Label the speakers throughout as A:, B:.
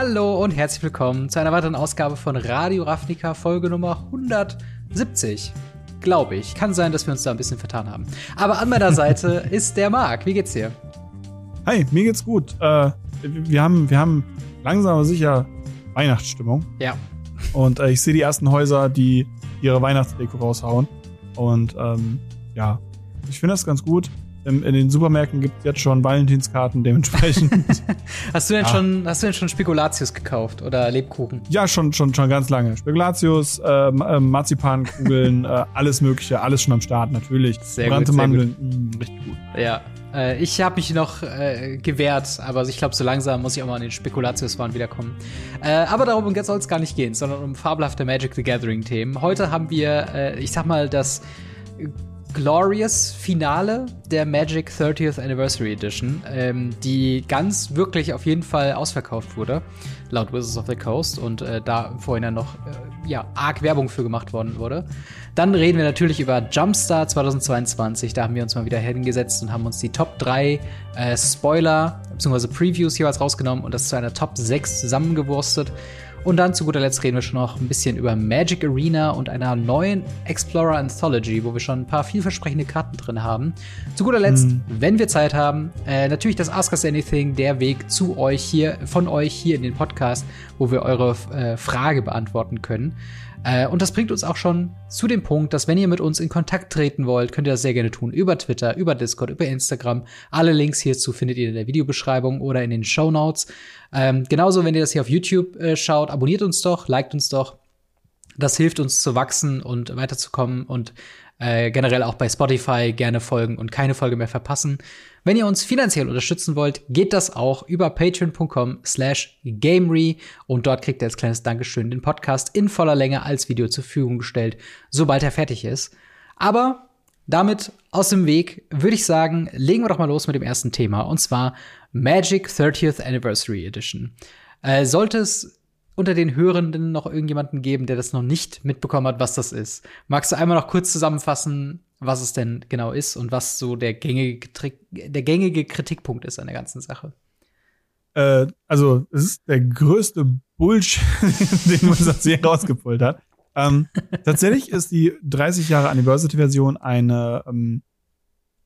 A: Hallo und herzlich willkommen zu einer weiteren Ausgabe von Radio Ravnica, Folge Nummer 170. Glaube ich. Kann sein, dass wir uns da ein bisschen vertan haben. Aber an meiner Seite ist der Marc. Wie geht's dir?
B: Hi, mir geht's gut. Äh, wir, haben, wir haben langsam aber sicher Weihnachtsstimmung.
A: Ja.
B: Und äh, ich sehe die ersten Häuser, die ihre Weihnachtsdeko raushauen. Und ähm, ja, ich finde das ganz gut in, den Supermärkten gibt es jetzt schon Valentinskarten dementsprechend.
A: hast du denn ja. schon, hast du denn schon Spekulatius gekauft oder Lebkuchen?
B: Ja, schon, schon, schon ganz lange. Spekulatius, äh, äh, Marzipankugeln, äh, alles Mögliche, alles schon am Start natürlich.
A: Sehr Brannte gut, Mandeln, mh, mm, richtig gut. Ja, äh, ich habe mich noch äh, gewehrt, aber ich glaube, so langsam muss ich auch mal an den Spekulatius-Waren wiederkommen. Aber darum soll es gar nicht gehen, sondern um fabelhafte Magic the Gathering-Themen. Heute haben wir, äh, ich sag mal, das Glorious Finale der Magic 30th Anniversary Edition, ähm, die ganz wirklich auf jeden Fall ausverkauft wurde, laut Wizards of the Coast, und äh, da vorhin noch äh, ja, arg Werbung für gemacht worden wurde. Dann reden wir natürlich über Jumpstart 2022. Da haben wir uns mal wieder hingesetzt und haben uns die Top 3 äh, Spoiler bzw. Previews jeweils rausgenommen und das zu einer Top 6 zusammengewurstet. Und dann zu guter Letzt reden wir schon noch ein bisschen über Magic Arena und einer neuen Explorer Anthology, wo wir schon ein paar vielversprechende Karten drin haben. Zu guter Letzt, mhm. wenn wir Zeit haben, äh, natürlich das Ask Us Anything, der Weg zu euch hier, von euch hier in den Podcast, wo wir eure äh, Frage beantworten können. Äh, und das bringt uns auch schon zu dem Punkt, dass wenn ihr mit uns in Kontakt treten wollt, könnt ihr das sehr gerne tun. Über Twitter, über Discord, über Instagram. Alle Links hierzu findet ihr in der Videobeschreibung oder in den Show Notes. Ähm, genauso, wenn ihr das hier auf YouTube äh, schaut, abonniert uns doch, liked uns doch. Das hilft uns zu wachsen und weiterzukommen und äh, generell auch bei Spotify gerne folgen und keine Folge mehr verpassen. Wenn ihr uns finanziell unterstützen wollt, geht das auch über patreon.com slash gamery und dort kriegt ihr als kleines Dankeschön den Podcast in voller Länge als Video zur Verfügung gestellt, sobald er fertig ist. Aber damit aus dem Weg würde ich sagen, legen wir doch mal los mit dem ersten Thema und zwar Magic 30th Anniversary Edition. Äh, sollte es unter den Hörenden noch irgendjemanden geben, der das noch nicht mitbekommen hat, was das ist. Magst du einmal noch kurz zusammenfassen, was es denn genau ist und was so der gängige, der gängige Kritikpunkt ist an der ganzen Sache?
B: Äh, also, es ist der größte Bullshit, den man das hier rausgepult hat. Ähm, tatsächlich ist die 30 Jahre Anniversary-Version eine ähm,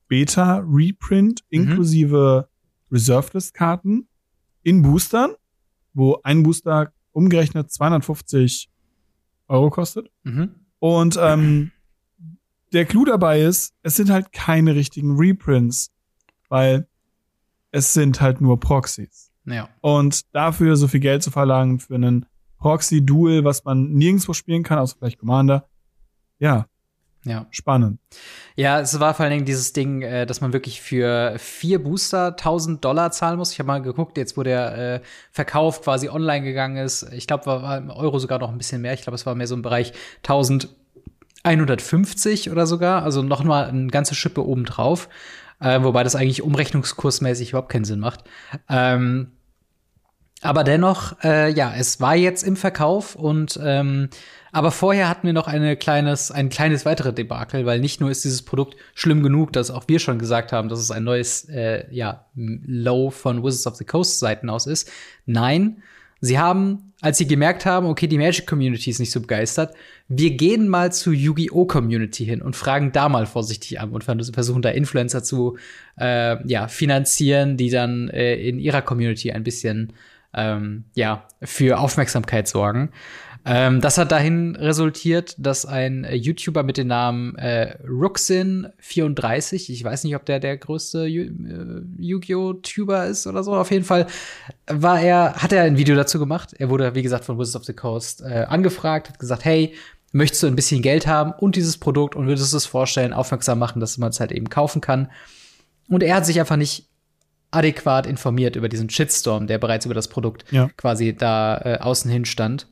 B: Beta-Reprint mhm. inklusive mhm. Reserved-List-Karten in Boostern, wo ein Booster umgerechnet 250 Euro kostet. Mhm. Und ähm, der Clou dabei ist, es sind halt keine richtigen Reprints, weil es sind halt nur Proxys.
A: Ja.
B: Und dafür so viel Geld zu verlangen für einen Proxy-Duel, was man nirgendwo spielen kann, außer vielleicht Commander, ja,
A: ja.
B: Spannend.
A: Ja, es war vor allen Dingen dieses Ding, äh, dass man wirklich für vier Booster 1000 Dollar zahlen muss. Ich habe mal geguckt, jetzt wo der äh, Verkauf quasi online gegangen ist. Ich glaube, war, war im Euro sogar noch ein bisschen mehr. Ich glaube, es war mehr so im Bereich 1150 oder sogar. Also noch mal eine ganze Schippe obendrauf. Äh, wobei das eigentlich umrechnungskursmäßig überhaupt keinen Sinn macht. Ähm, aber dennoch, äh, ja, es war jetzt im Verkauf und ähm, aber vorher hatten wir noch eine kleines, ein kleines weitere Debakel, weil nicht nur ist dieses Produkt schlimm genug, dass auch wir schon gesagt haben, dass es ein neues äh, ja, Low von Wizards of the Coast Seiten aus ist. Nein, sie haben, als sie gemerkt haben, okay, die Magic Community ist nicht so begeistert, wir gehen mal zu Yu-Gi-Oh! Community hin und fragen da mal vorsichtig an und versuchen da Influencer zu äh, ja, finanzieren, die dann äh, in ihrer Community ein bisschen ähm, ja, für Aufmerksamkeit sorgen. Ähm, das hat dahin resultiert, dass ein äh, YouTuber mit dem Namen äh, Ruxin34, ich weiß nicht, ob der der größte äh, Yu-Gi-Oh! Tuber ist oder so, auf jeden Fall war er, hat er ein Video dazu gemacht. Er wurde, wie gesagt, von Wizards of the Coast äh, angefragt, hat gesagt, hey, möchtest du ein bisschen Geld haben und dieses Produkt und würdest du es vorstellen, aufmerksam machen, dass man es halt eben kaufen kann. Und er hat sich einfach nicht adäquat informiert über diesen Shitstorm, der bereits über das Produkt ja. quasi da äh, außen hin stand.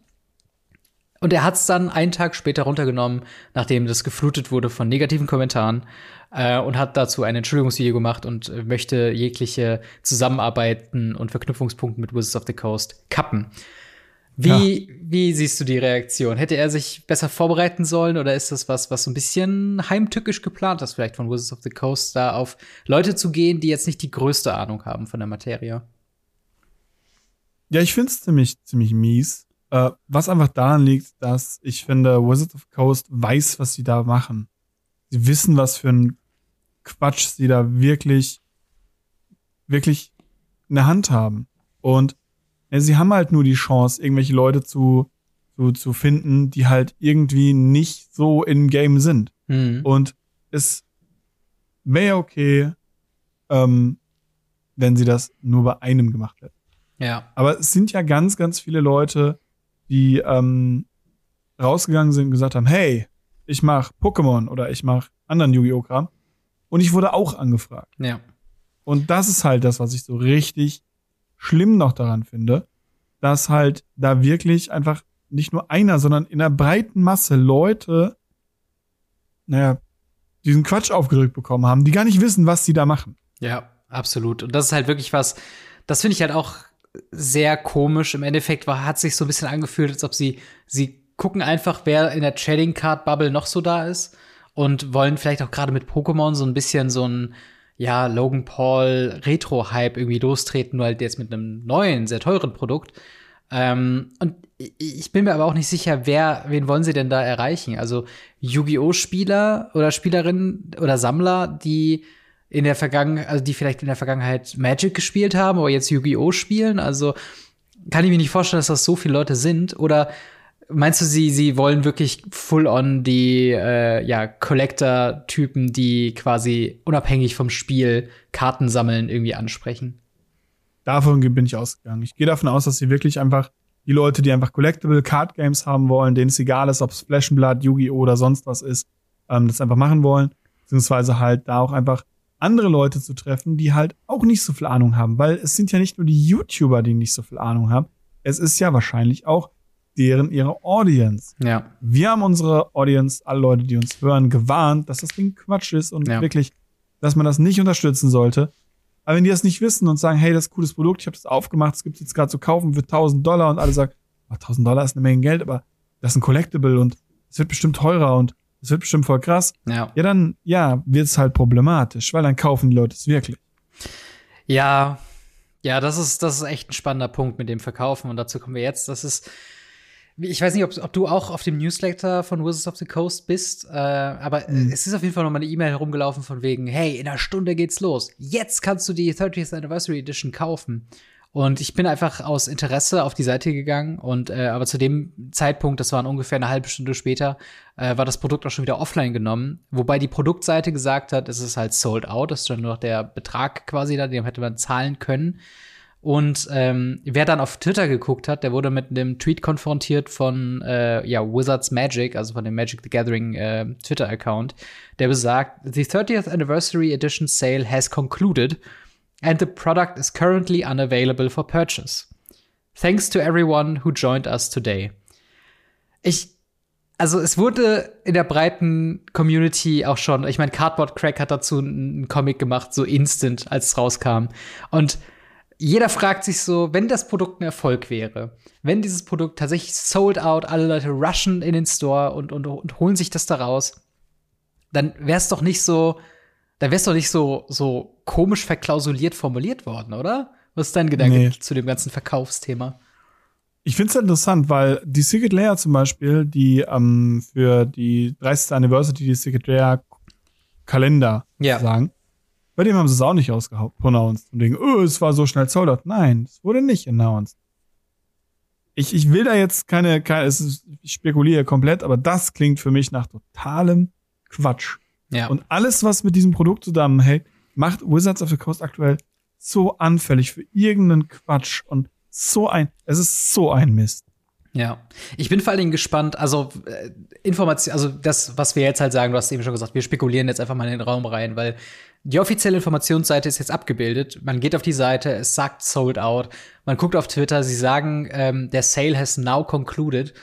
A: Und er hat es dann einen Tag später runtergenommen, nachdem das geflutet wurde von negativen Kommentaren äh, und hat dazu ein Entschuldigungsvideo gemacht und äh, möchte jegliche Zusammenarbeiten und Verknüpfungspunkte mit Wizards of the Coast kappen. Wie, ja. wie siehst du die Reaktion? Hätte er sich besser vorbereiten sollen oder ist das was, was so ein bisschen heimtückisch geplant ist, vielleicht von Wizards of the Coast, da auf Leute zu gehen, die jetzt nicht die größte Ahnung haben von der Materie?
B: Ja, ich finde es ziemlich, ziemlich mies. Äh, was einfach daran liegt, dass ich finde, Wizards of Coast weiß, was sie da machen. Sie wissen, was für ein Quatsch sie da wirklich, wirklich in der Hand haben. Und ja, sie haben halt nur die Chance, irgendwelche Leute zu, zu, zu finden, die halt irgendwie nicht so in Game sind. Mhm. Und es wäre okay, ähm, wenn sie das nur bei einem gemacht hätten.
A: Ja.
B: Aber es sind ja ganz, ganz viele Leute, die ähm, rausgegangen sind und gesagt haben, hey, ich mach Pokémon oder ich mach anderen Yu-Gi-Oh! Kram. Und ich wurde auch angefragt.
A: Ja.
B: Und das ist halt das, was ich so richtig schlimm noch daran finde, dass halt da wirklich einfach nicht nur einer, sondern in einer breiten Masse Leute, naja, diesen Quatsch aufgedrückt bekommen haben, die gar nicht wissen, was sie da machen.
A: Ja, absolut. Und das ist halt wirklich was, das finde ich halt auch sehr komisch. Im Endeffekt war, hat sich so ein bisschen angefühlt, als ob sie, sie gucken einfach, wer in der Trading Card Bubble noch so da ist und wollen vielleicht auch gerade mit Pokémon so ein bisschen so ein ja, Logan Paul Retro-Hype irgendwie lostreten, nur halt jetzt mit einem neuen, sehr teuren Produkt. Ähm, und ich bin mir aber auch nicht sicher, wer, wen wollen sie denn da erreichen? Also Yu-Gi-Oh! Spieler oder Spielerinnen oder Sammler, die in der Vergangenheit, also die vielleicht in der Vergangenheit Magic gespielt haben, aber jetzt Yu-Gi-Oh! spielen. Also kann ich mir nicht vorstellen, dass das so viele Leute sind. Oder Meinst du, sie, sie wollen wirklich full on die äh, ja, Collector-Typen, die quasi unabhängig vom Spiel Karten sammeln, irgendwie ansprechen?
B: Davon bin ich ausgegangen. Ich gehe davon aus, dass sie wirklich einfach die Leute, die einfach Collectible Card Games haben wollen, denen es egal ist, ob es Flash Blood, Yu-Gi-Oh! oder sonst was ist, ähm, das einfach machen wollen. Beziehungsweise halt da auch einfach andere Leute zu treffen, die halt auch nicht so viel Ahnung haben. Weil es sind ja nicht nur die YouTuber, die nicht so viel Ahnung haben. Es ist ja wahrscheinlich auch deren ihre Audience.
A: Ja.
B: Wir haben unsere Audience, alle Leute, die uns hören, gewarnt, dass das Ding Quatsch ist und ja. wirklich, dass man das nicht unterstützen sollte. Aber wenn die das nicht wissen und sagen, hey, das ist ein cooles Produkt, ich habe das aufgemacht, es gibt jetzt gerade zu kaufen für 1000 Dollar und alle sagen, oh, 1000 Dollar ist eine Menge Geld, aber das ist ein Collectible und es wird bestimmt teurer und es wird bestimmt voll krass.
A: Ja.
B: Ja, dann, ja, wird es halt problematisch, weil dann kaufen die Leute es wirklich.
A: Ja, ja, das ist, das ist echt ein spannender Punkt mit dem Verkaufen und dazu kommen wir jetzt. Das ist, ich weiß nicht, ob, ob, du auch auf dem Newsletter von Wizards of the Coast bist, äh, aber mhm. es ist auf jeden Fall noch mal eine E-Mail herumgelaufen von wegen, hey, in einer Stunde geht's los. Jetzt kannst du die 30th Anniversary Edition kaufen. Und ich bin einfach aus Interesse auf die Seite gegangen und äh, aber zu dem Zeitpunkt, das waren ungefähr eine halbe Stunde später, äh, war das Produkt auch schon wieder offline genommen. Wobei die Produktseite gesagt hat, es ist halt sold out, das ist dann nur noch der Betrag quasi da, den hätte man zahlen können. Und ähm, wer dann auf Twitter geguckt hat, der wurde mit einem Tweet konfrontiert von äh, ja, Wizards Magic, also von dem Magic the Gathering äh, Twitter-Account, der besagt, The 30th Anniversary Edition Sale has concluded and the product is currently unavailable for purchase. Thanks to everyone who joined us today. Ich, also es wurde in der breiten Community auch schon, ich meine, Cardboard Crack hat dazu einen Comic gemacht, so instant, als es rauskam. Und jeder fragt sich so, wenn das Produkt ein Erfolg wäre, wenn dieses Produkt tatsächlich sold out, alle Leute rushen in den Store und, und, und holen sich das da raus, dann wäre es doch nicht so, dann wäre es doch nicht so, so komisch verklausuliert formuliert worden, oder? Was ist dein Gedanke nee. zu dem ganzen Verkaufsthema?
B: Ich finde es interessant, weil die Secret Layer zum Beispiel, die ähm, für die 30. Anniversary die Secret Layer Kalender
A: ja.
B: sagen, bei dem haben sie es auch nicht ausgepronounced und denken, oh, es war so schnell sold out. Nein, es wurde nicht announced. Ich, ich will da jetzt keine, keine es ist, ich spekuliere komplett, aber das klingt für mich nach totalem Quatsch.
A: Ja.
B: Und alles, was mit diesem Produkt zusammenhängt, macht Wizards of the Coast aktuell so anfällig für irgendeinen Quatsch und so ein, es ist so ein Mist.
A: Ja, ich bin vor allen Dingen gespannt, also äh, Information, also das, was wir jetzt halt sagen, du hast eben schon gesagt, wir spekulieren jetzt einfach mal in den Raum rein, weil die offizielle Informationsseite ist jetzt abgebildet. Man geht auf die Seite, es sagt sold out. Man guckt auf Twitter, sie sagen, ähm, der Sale has now concluded.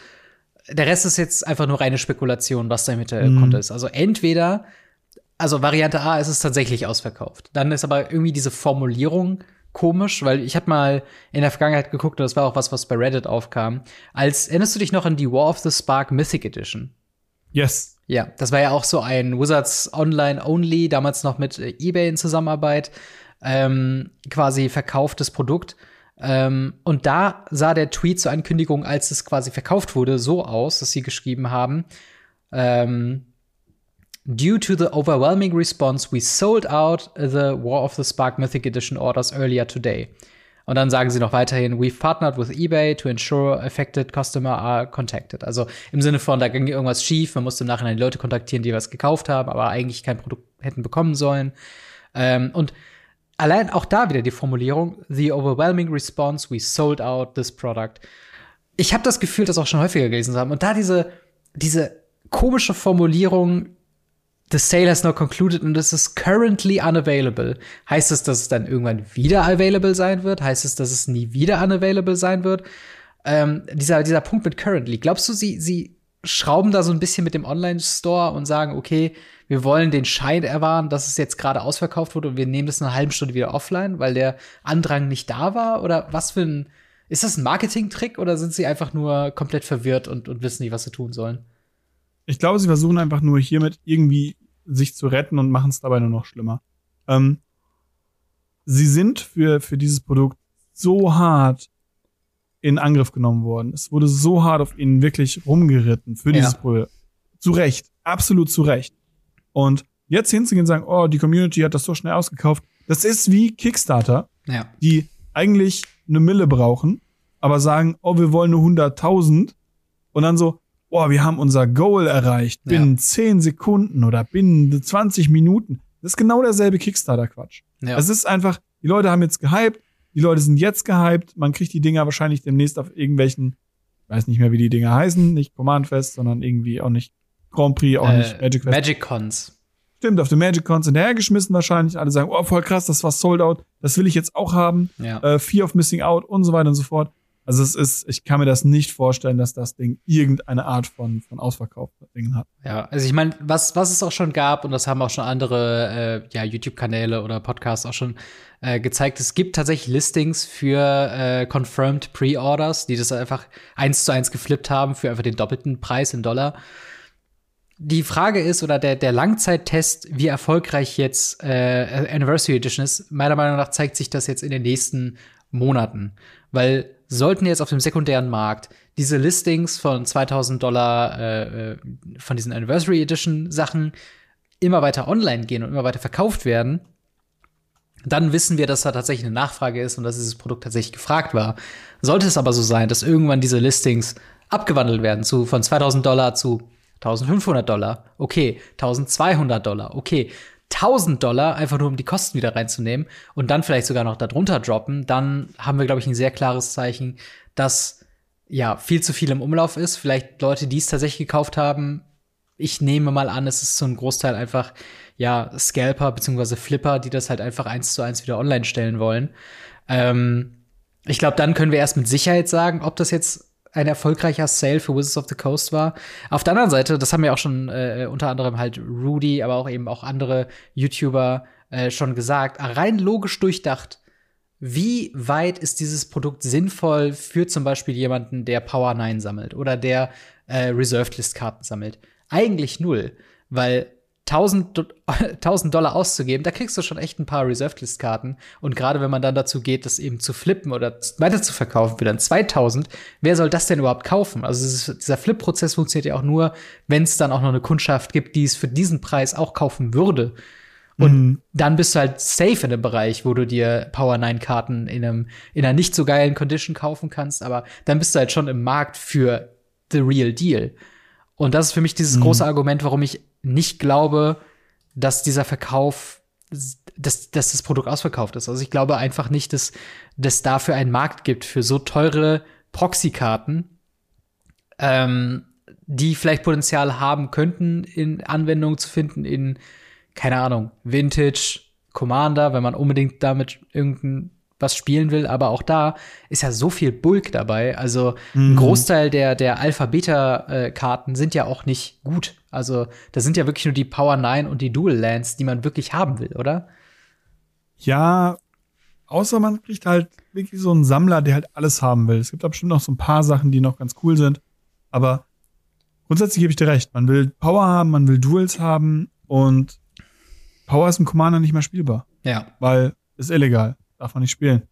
A: Der Rest ist jetzt einfach nur reine Spekulation, was da im Hintergrund mhm. ist. Also entweder, also Variante A ist es tatsächlich ausverkauft. Dann ist aber irgendwie diese Formulierung komisch, weil ich habe mal in der Vergangenheit geguckt und das war auch was, was bei Reddit aufkam. Als erinnerst du dich noch an die War of the Spark Mythic Edition?
B: Yes.
A: Ja, das war ja auch so ein Wizards Online Only, damals noch mit äh, eBay in Zusammenarbeit, ähm, quasi verkauftes Produkt. Ähm, und da sah der Tweet zur Ankündigung, als es quasi verkauft wurde, so aus, dass sie geschrieben haben, ähm, Due to the overwhelming response, we sold out the War of the Spark Mythic Edition orders earlier today. Und dann sagen sie noch weiterhin, we've partnered with eBay to ensure affected customer are contacted. Also im Sinne von, da ging irgendwas schief, man musste im Nachhinein die Leute kontaktieren, die was gekauft haben, aber eigentlich kein Produkt hätten bekommen sollen. Ähm, und allein auch da wieder die Formulierung, the overwhelming response, we sold out this product. Ich habe das Gefühl, das auch schon häufiger gelesen zu haben. Und da diese, diese komische Formulierung, The sale has not concluded and this is currently unavailable. Heißt es, dass es dann irgendwann wieder available sein wird? Heißt es, dass es nie wieder unavailable sein wird? Ähm, dieser, dieser Punkt mit currently. Glaubst du, sie, sie schrauben da so ein bisschen mit dem Online-Store und sagen, okay, wir wollen den Schein erwahren, dass es jetzt gerade ausverkauft wurde und wir nehmen das eine halbe Stunde wieder offline, weil der Andrang nicht da war? Oder was für ein, ist das ein Marketing-Trick oder sind sie einfach nur komplett verwirrt und, und wissen nicht, was sie tun sollen?
B: Ich glaube, sie versuchen einfach nur hiermit irgendwie sich zu retten und machen es dabei nur noch schlimmer. Ähm, sie sind für, für dieses Produkt so hart in Angriff genommen worden. Es wurde so hart auf ihnen wirklich rumgeritten für dieses ja. Produkt. Zu Recht. Absolut zu Recht. Und jetzt hinzugehen und sagen, oh, die Community hat das so schnell ausgekauft. Das ist wie Kickstarter,
A: ja.
B: die eigentlich eine Mille brauchen, aber sagen, oh, wir wollen nur 100.000 und dann so, boah, wir haben unser Goal erreicht binnen ja. 10 Sekunden oder binnen 20 Minuten. Das ist genau derselbe Kickstarter-Quatsch. Ja. Es ist einfach, die Leute haben jetzt gehypt, die Leute sind jetzt gehypt, man kriegt die Dinger wahrscheinlich demnächst auf irgendwelchen, ich weiß nicht mehr, wie die Dinger heißen, nicht Command Fest, sondern irgendwie auch nicht Grand Prix, auch äh, nicht Magic Fest.
A: Magic Cons.
B: Stimmt, auf den Magic Cons hinterhergeschmissen wahrscheinlich. Alle sagen, oh, voll krass, das war sold out, das will ich jetzt auch haben. Ja. Äh, Fear of Missing Out und so weiter und so fort. Also es ist, ich kann mir das nicht vorstellen, dass das Ding irgendeine Art von, von Ausverkauf Dingen hat.
A: Ja, also ich meine, was, was es auch schon gab, und das haben auch schon andere äh, ja, YouTube-Kanäle oder Podcasts auch schon äh, gezeigt, es gibt tatsächlich Listings für äh, Confirmed Pre-Orders, die das einfach eins zu eins geflippt haben für einfach den doppelten Preis in Dollar. Die Frage ist, oder der, der Langzeittest, wie erfolgreich jetzt äh, Anniversary Edition ist, meiner Meinung nach zeigt sich das jetzt in den nächsten Monaten. Weil sollten jetzt auf dem sekundären Markt diese Listings von 2000 Dollar äh, äh, von diesen Anniversary Edition Sachen immer weiter online gehen und immer weiter verkauft werden, dann wissen wir, dass da tatsächlich eine Nachfrage ist und dass dieses Produkt tatsächlich gefragt war. Sollte es aber so sein, dass irgendwann diese Listings abgewandelt werden zu von 2000 Dollar zu 1500 Dollar, okay, 1200 Dollar, okay, 1000 Dollar, einfach nur um die Kosten wieder reinzunehmen und dann vielleicht sogar noch darunter droppen, dann haben wir, glaube ich, ein sehr klares Zeichen, dass ja viel zu viel im Umlauf ist. Vielleicht Leute, die es tatsächlich gekauft haben, ich nehme mal an, es ist so ein Großteil einfach ja Scalper beziehungsweise Flipper, die das halt einfach eins zu eins wieder online stellen wollen. Ähm, ich glaube, dann können wir erst mit Sicherheit sagen, ob das jetzt ein erfolgreicher Sale für Wizards of the Coast war. Auf der anderen Seite, das haben ja auch schon äh, unter anderem halt Rudy, aber auch eben auch andere YouTuber äh, schon gesagt, rein logisch durchdacht, wie weit ist dieses Produkt sinnvoll für zum Beispiel jemanden, der Power 9 sammelt oder der äh, Reserved List Karten sammelt? Eigentlich null, weil 1000, 1000 Dollar auszugeben, da kriegst du schon echt ein paar Reserved List Karten. Und gerade wenn man dann dazu geht, das eben zu flippen oder weiter zu verkaufen für dann 2000, wer soll das denn überhaupt kaufen? Also ist, dieser Flip-Prozess funktioniert ja auch nur, wenn es dann auch noch eine Kundschaft gibt, die es für diesen Preis auch kaufen würde. Und mhm. dann bist du halt safe in einem Bereich, wo du dir Power 9 Karten in einem, in einer nicht so geilen Condition kaufen kannst, aber dann bist du halt schon im Markt für the real deal. Und das ist für mich dieses mhm. große Argument, warum ich nicht glaube, dass dieser Verkauf, dass, dass das Produkt ausverkauft ist. Also ich glaube einfach nicht, dass es dafür einen Markt gibt für so teure Proxy-Karten, ähm, die vielleicht Potenzial haben könnten, in Anwendung zu finden in, keine Ahnung, Vintage, Commander, wenn man unbedingt damit irgendein was spielen will, aber auch da ist ja so viel Bulk dabei. Also mhm. ein Großteil der, der Alpha-Beta-Karten sind ja auch nicht gut. Also das sind ja wirklich nur die Power 9 und die Dual Lands, die man wirklich haben will, oder?
B: Ja, außer man kriegt halt wirklich so einen Sammler, der halt alles haben will. Es gibt da bestimmt noch so ein paar Sachen, die noch ganz cool sind. Aber grundsätzlich gebe ich dir recht. Man will Power haben, man will Duels haben und Power ist im Commander nicht mehr spielbar.
A: Ja.
B: Weil ist illegal. Darf man nicht spielen.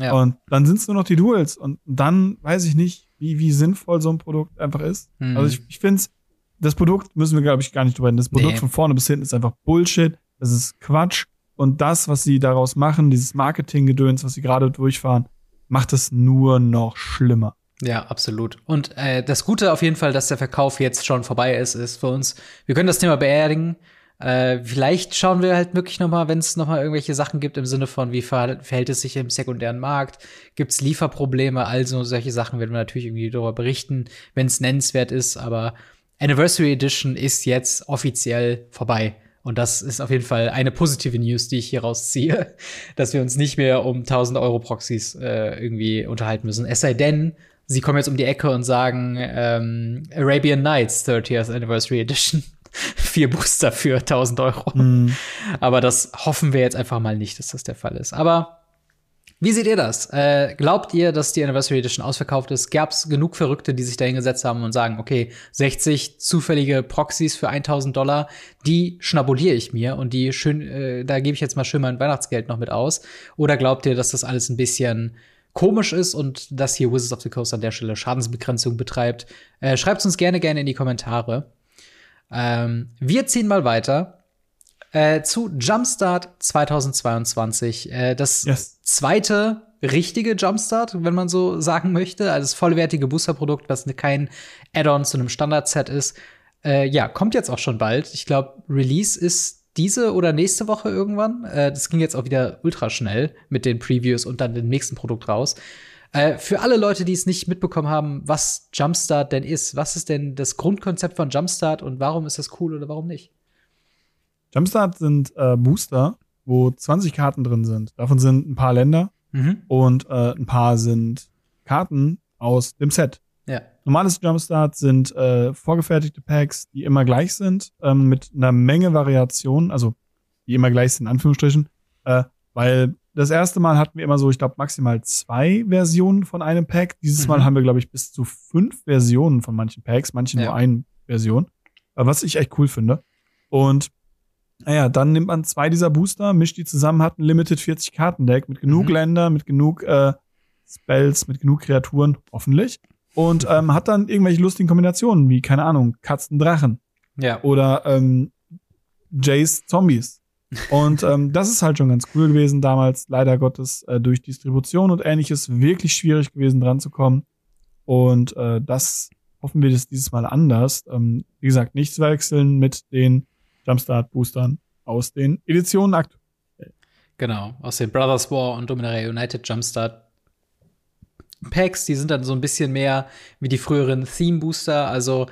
B: Ja. Und dann sind es nur noch die Duels. Und dann weiß ich nicht, wie, wie sinnvoll so ein Produkt einfach ist. Mhm. Also ich, ich finde das Produkt müssen wir, glaube ich, gar nicht drüber reden. Das Produkt nee. von vorne bis hinten ist einfach Bullshit. Das ist Quatsch. Und das, was sie daraus machen, dieses Marketinggedöns, was sie gerade durchfahren, macht es nur noch schlimmer.
A: Ja, absolut. Und äh, das Gute auf jeden Fall, dass der Verkauf jetzt schon vorbei ist, ist für uns, wir können das Thema beerdigen. Äh, vielleicht schauen wir halt wirklich noch mal, wenn es noch mal irgendwelche Sachen gibt im Sinne von, wie verhält es sich im sekundären Markt, gibt es Lieferprobleme, also solche Sachen werden wir natürlich irgendwie darüber berichten, wenn es nennenswert ist. Aber Anniversary Edition ist jetzt offiziell vorbei. Und das ist auf jeden Fall eine positive News, die ich hier rausziehe, dass wir uns nicht mehr um 1000 Euro Proxys äh, irgendwie unterhalten müssen. Es sei denn, sie kommen jetzt um die Ecke und sagen ähm, Arabian Nights 30th Anniversary Edition. Vier Booster für 1000 Euro. Mm. Aber das hoffen wir jetzt einfach mal nicht, dass das der Fall ist. Aber wie seht ihr das? Äh, glaubt ihr, dass die Anniversary Edition ausverkauft ist? Gab es genug Verrückte, die sich da hingesetzt haben und sagen, okay, 60 zufällige Proxys für 1000 Dollar, die schnabuliere ich mir und die schön, äh, da gebe ich jetzt mal schön mein Weihnachtsgeld noch mit aus? Oder glaubt ihr, dass das alles ein bisschen komisch ist und dass hier Wizards of the Coast an der Stelle Schadensbegrenzung betreibt. Äh, Schreibt uns gerne, gerne in die Kommentare. Ähm, wir ziehen mal weiter äh, zu Jumpstart 2022. Äh, das yes. zweite richtige Jumpstart, wenn man so sagen möchte. Also das vollwertige Boosterprodukt, was kein Add-on zu einem Standard-Set ist. Äh, ja, kommt jetzt auch schon bald. Ich glaube, Release ist diese oder nächste Woche irgendwann. Äh, das ging jetzt auch wieder ultra schnell mit den Previews und dann dem nächsten Produkt raus. Äh, für alle Leute, die es nicht mitbekommen haben, was Jumpstart denn ist, was ist denn das Grundkonzept von Jumpstart und warum ist das cool oder warum nicht?
B: Jumpstart sind äh, Booster, wo 20 Karten drin sind. Davon sind ein paar Länder mhm. und äh, ein paar sind Karten aus dem Set.
A: Ja.
B: Normales Jumpstart sind äh, vorgefertigte Packs, die immer gleich sind, ähm, mit einer Menge Variationen, also die immer gleich sind, in Anführungsstrichen, äh, weil das erste Mal hatten wir immer so, ich glaube, maximal zwei Versionen von einem Pack. Dieses mhm. Mal haben wir, glaube ich, bis zu fünf Versionen von manchen Packs, manche ja. nur eine Version, äh, was ich echt cool finde. Und naja, dann nimmt man zwei dieser Booster, mischt die zusammen, hat ein Limited 40 Karten Deck mit genug mhm. Länder, mit genug äh, Spells, mit genug Kreaturen, hoffentlich und ähm, hat dann irgendwelche lustigen Kombinationen, wie, keine Ahnung, Katzen, Drachen.
A: Ja.
B: Oder ähm, Jays Zombies. Und ähm, das ist halt schon ganz cool gewesen damals, leider Gottes, äh, durch Distribution und ähnliches wirklich schwierig gewesen dran zu kommen. Und äh, das hoffen wir das dieses Mal anders. Ähm, wie gesagt, nichts wechseln mit den Jumpstart-Boostern aus den Editionen aktuell.
A: Genau, aus den Brothers War und Dominaria United Jumpstart Packs, die sind dann so ein bisschen mehr wie die früheren Theme Booster, also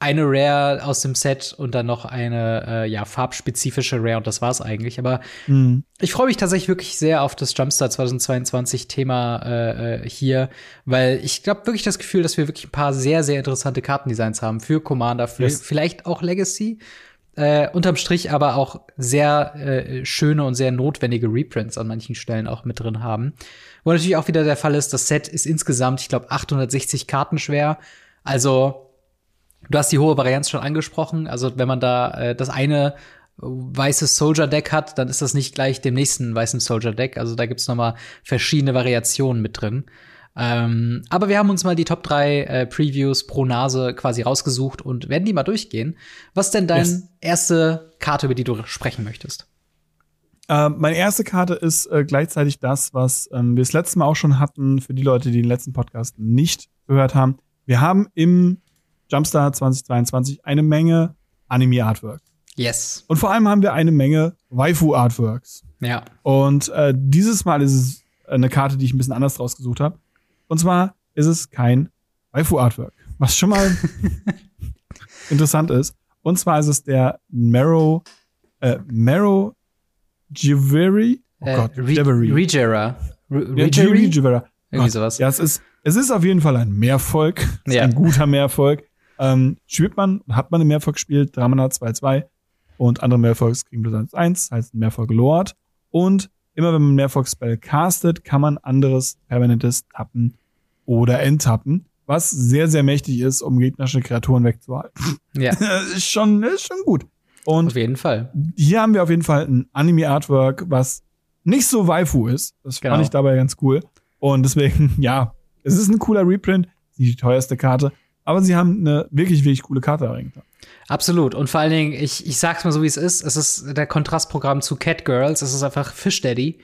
A: eine Rare aus dem Set und dann noch eine äh, ja farbspezifische Rare und das war's eigentlich. Aber mhm. ich freue mich tatsächlich wirklich sehr auf das Jumpstart 2022 Thema äh, äh, hier, weil ich glaube wirklich das Gefühl, dass wir wirklich ein paar sehr sehr interessante Kartendesigns haben für Commander, für yes. vielleicht auch Legacy. Äh, unterm Strich aber auch sehr äh, schöne und sehr notwendige Reprints an manchen Stellen auch mit drin haben. Wo natürlich auch wieder der Fall ist, das Set ist insgesamt, ich glaube, 860 Karten schwer. Also, du hast die hohe Varianz schon angesprochen. Also, wenn man da äh, das eine weißes Soldier Deck hat, dann ist das nicht gleich dem nächsten weißen Soldier Deck. Also da gibt's noch mal verschiedene Variationen mit drin. Ähm, aber wir haben uns mal die Top 3 äh, Previews pro Nase quasi rausgesucht und werden die mal durchgehen. Was denn deine yes. erste Karte, über die du sprechen möchtest?
B: Äh, meine erste Karte ist äh, gleichzeitig das, was ähm, wir das letzte Mal auch schon hatten, für die Leute, die den letzten Podcast nicht gehört haben. Wir haben im Jumpstart 2022 eine Menge Anime-Artwork.
A: Yes.
B: Und vor allem haben wir eine Menge Waifu-Artworks.
A: Ja.
B: Und äh, dieses Mal ist es eine Karte, die ich ein bisschen anders rausgesucht habe. Und zwar ist es kein Waifu-Artwork, was schon mal interessant ist. Und zwar ist es der Marrow, äh, Marrow Givery?
A: Oh äh, Gott, Re Regera.
B: Regera. Irgendwie sowas. Ja, es ist, es ist auf jeden Fall ein Mehrvolk. Es ja. ein guter Mehrvolk. Ähm, spielt man, hat man ein Mehrvolk gespielt, Dramana 2-2 und andere Mehrvolks kriegen plus 1, heißt ein Mehrvolk Lord. Und immer wenn man Mehrvolk-Spell castet, kann man anderes permanentes tappen oder enttappen, was sehr, sehr mächtig ist, um gegnerische Kreaturen wegzuhalten.
A: Ja.
B: ist schon, ist schon gut. Und
A: auf jeden Fall.
B: Hier haben wir auf jeden Fall ein Anime-Artwork, was nicht so Waifu ist. Das genau. fand ich dabei ganz cool. Und deswegen, ja, es ist ein cooler Reprint, nicht die teuerste Karte, aber sie haben eine wirklich, wirklich coole Karte erringt.
A: Absolut. Und vor allen Dingen, ich, ich sag's mal so, wie es ist. Es ist der Kontrastprogramm zu Cat Girls. Es ist einfach Fish Daddy.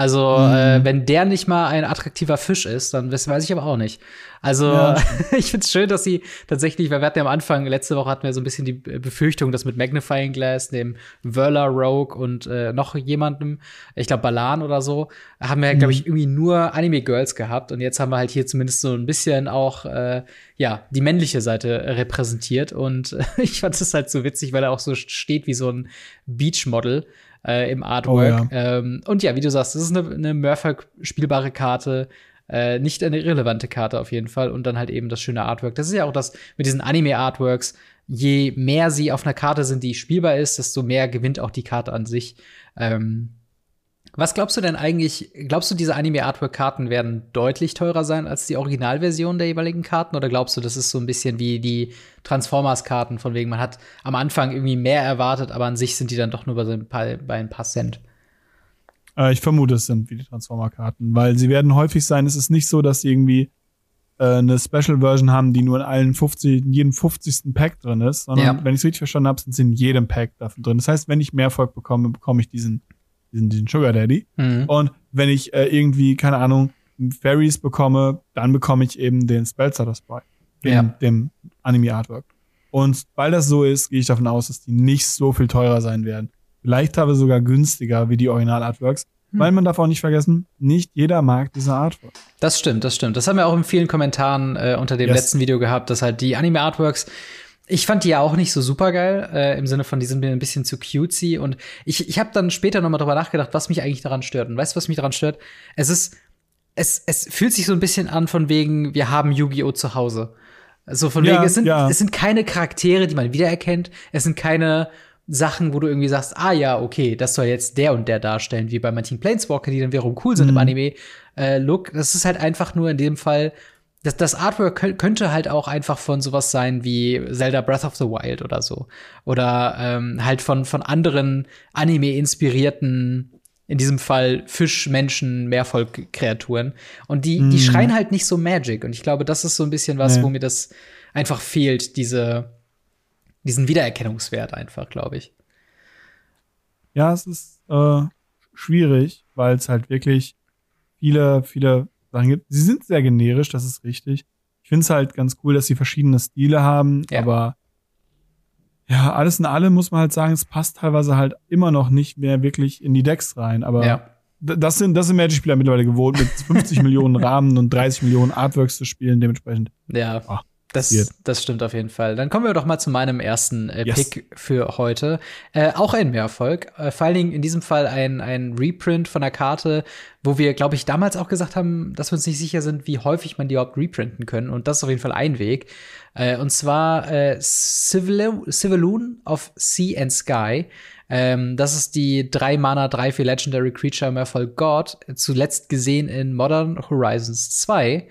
A: Also, mhm. äh, wenn der nicht mal ein attraktiver Fisch ist, dann weiß, ich aber auch nicht. Also, ja. ich find's schön, dass sie tatsächlich, weil wir hatten ja am Anfang, letzte Woche hatten wir so ein bisschen die Befürchtung, dass mit Magnifying Glass, dem Wöller Rogue und äh, noch jemandem, ich glaube Balan oder so, haben wir, mhm. glaube ich, irgendwie nur Anime-Girls gehabt. Und jetzt haben wir halt hier zumindest so ein bisschen auch, äh, ja, die männliche Seite repräsentiert. Und äh, ich fand es halt so witzig, weil er auch so steht wie so ein Beach-Model äh, im Artwork. Oh, ja. Ähm, und ja, wie du sagst, das ist eine, eine Murphy-spielbare Karte. Äh, nicht eine irrelevante Karte auf jeden Fall. Und dann halt eben das schöne Artwork. Das ist ja auch das mit diesen Anime-Artworks. Je mehr sie auf einer Karte sind, die spielbar ist, desto mehr gewinnt auch die Karte an sich. Ähm, was glaubst du denn eigentlich? Glaubst du, diese Anime-Artwork-Karten werden deutlich teurer sein als die Originalversion der jeweiligen Karten? Oder glaubst du, das ist so ein bisschen wie die Transformers-Karten, von wegen man hat am Anfang irgendwie mehr erwartet, aber an sich sind die dann doch nur bei, ein paar, bei ein paar Cent?
B: Äh, ich vermute, es sind wie die Transformer-Karten, weil sie werden häufig sein. Es ist nicht so, dass sie irgendwie äh, eine Special-Version haben, die nur in allen 50, in jedem 50. Pack drin ist, sondern ja. wenn ich es richtig verstanden habe, sind sie in jedem Pack davon drin. Das heißt, wenn ich mehr Erfolg bekomme, bekomme ich diesen diesen, diesen Sugar Daddy. Mhm. Und wenn ich äh, irgendwie, keine Ahnung, Fairies bekomme, dann bekomme ich eben den Spellstarter Sprite, dem, ja. dem Anime-Artwork. Und weil das so ist, gehe ich davon aus, dass die nicht so viel teurer sein werden. Vielleicht aber sogar günstiger wie die Original-Artworks. Hm. Weil man darf auch nicht vergessen, nicht jeder mag diese Artwork.
A: Das stimmt, das stimmt. Das haben wir auch in vielen Kommentaren äh, unter dem yes. letzten Video gehabt, dass halt die Anime-Artworks ich fand die ja auch nicht so super geil, äh, im Sinne von, die sind mir ein bisschen zu cutesy. Und ich, ich habe dann später noch mal drüber nachgedacht, was mich eigentlich daran stört. Und weißt du, was mich daran stört? Es ist, es, es fühlt sich so ein bisschen an von wegen, wir haben Yu-Gi-Oh! zu Hause. So von ja, wegen, es sind, ja. es sind keine Charaktere, die man wiedererkennt. Es sind keine Sachen, wo du irgendwie sagst, ah ja, okay, das soll jetzt der und der darstellen, wie bei manchen Planeswalker, die dann wiederum cool sind mhm. im Anime-Look. Äh, das ist halt einfach nur in dem Fall das, das Artwork könnte halt auch einfach von sowas sein wie Zelda Breath of the Wild oder so. Oder ähm, halt von, von anderen Anime-inspirierten, in diesem Fall Fisch, Menschen, Meervolk-Kreaturen. Und die, mm. die mhm. schreien halt nicht so Magic. Und ich glaube, das ist so ein bisschen was, nee. wo mir das einfach fehlt, diese, diesen Wiedererkennungswert einfach, glaube ich.
B: Ja, es ist äh, schwierig, weil es halt wirklich viele, viele Sachen gibt. Sie sind sehr generisch, das ist richtig. Ich finde es halt ganz cool, dass sie verschiedene Stile haben, ja. aber ja, alles in allem muss man halt sagen, es passt teilweise halt immer noch nicht mehr wirklich in die Decks rein. Aber ja. das sind, das sind Magic-Spieler mittlerweile gewohnt, mit 50 Millionen Rahmen und 30 Millionen Artworks zu spielen, dementsprechend.
A: Ja. Oh, das, das stimmt auf jeden Fall. Dann kommen wir doch mal zu meinem ersten äh, yes. Pick für heute. Äh, auch ein Mehrerfolg. Äh, vor allen Dingen in diesem Fall ein, ein Reprint von der Karte, wo wir, glaube ich, damals auch gesagt haben, dass wir uns nicht sicher sind, wie häufig man die überhaupt reprinten können. Und das ist auf jeden Fall ein Weg. Äh, und zwar äh, Civiloon of Sea and Sky. Ähm, das ist die 3 Mana, 3 für Legendary Creature Mehrerfolg God, zuletzt gesehen in Modern Horizons 2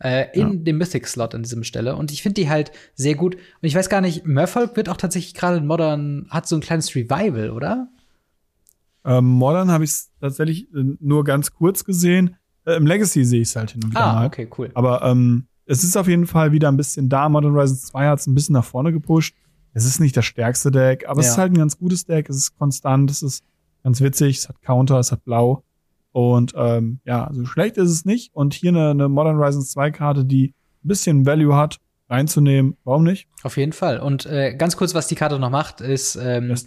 A: äh, in ja. dem Mythic-Slot an diesem Stelle. Und ich finde die halt sehr gut. Und ich weiß gar nicht, Merfolk wird auch tatsächlich gerade in Modern, hat so ein kleines Revival, oder?
B: Ähm, Modern habe ich tatsächlich äh, nur ganz kurz gesehen. Äh, Im Legacy sehe ich es halt hin und wieder
A: ah, mal. okay, cool.
B: Aber ähm, es ist auf jeden Fall wieder ein bisschen da. Modern Horizons 2 hat es ein bisschen nach vorne gepusht. Es ist nicht das stärkste Deck, aber ja. es ist halt ein ganz gutes Deck. Es ist konstant, es ist ganz witzig, es hat Counter, es hat Blau. Und ähm, ja, also schlecht ist es nicht. Und hier eine, eine Modern Horizons 2 Karte, die ein bisschen Value hat, reinzunehmen, warum nicht?
A: Auf jeden Fall. Und äh, ganz kurz, was die Karte noch macht, ist, ähm, yes.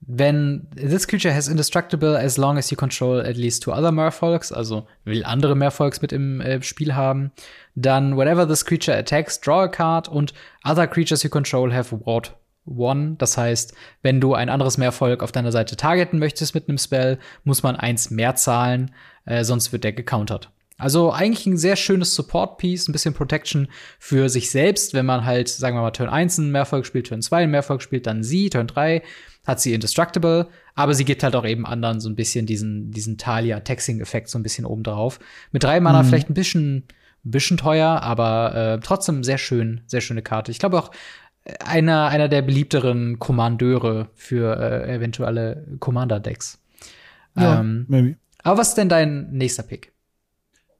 A: wenn this creature has indestructible as long as you control at least two other Merfolks, also will andere Merfolks mit im äh, Spiel haben, dann whenever this creature attacks, draw a card und other creatures you control have ward One. Das heißt, wenn du ein anderes Mehrvolk auf deiner Seite targeten möchtest mit einem Spell, muss man eins mehr zahlen, äh, sonst wird der gecountert. Also eigentlich ein sehr schönes Support-Piece, ein bisschen Protection für sich selbst, wenn man halt, sagen wir mal, Turn 1 ein Mehrvolk spielt, Turn 2 ein Mehrvolk spielt, dann sie, Turn 3 hat sie Indestructible, aber sie gibt halt auch eben anderen so ein bisschen diesen, diesen Talia-Taxing-Effekt so ein bisschen oben drauf. Mit drei Mana mhm. vielleicht ein bisschen, bisschen teuer, aber äh, trotzdem sehr schön, sehr schöne Karte. Ich glaube auch, einer, einer der beliebteren Kommandeure für äh, eventuelle Commander-Decks. Ja, ähm, maybe. Aber was ist denn dein nächster Pick?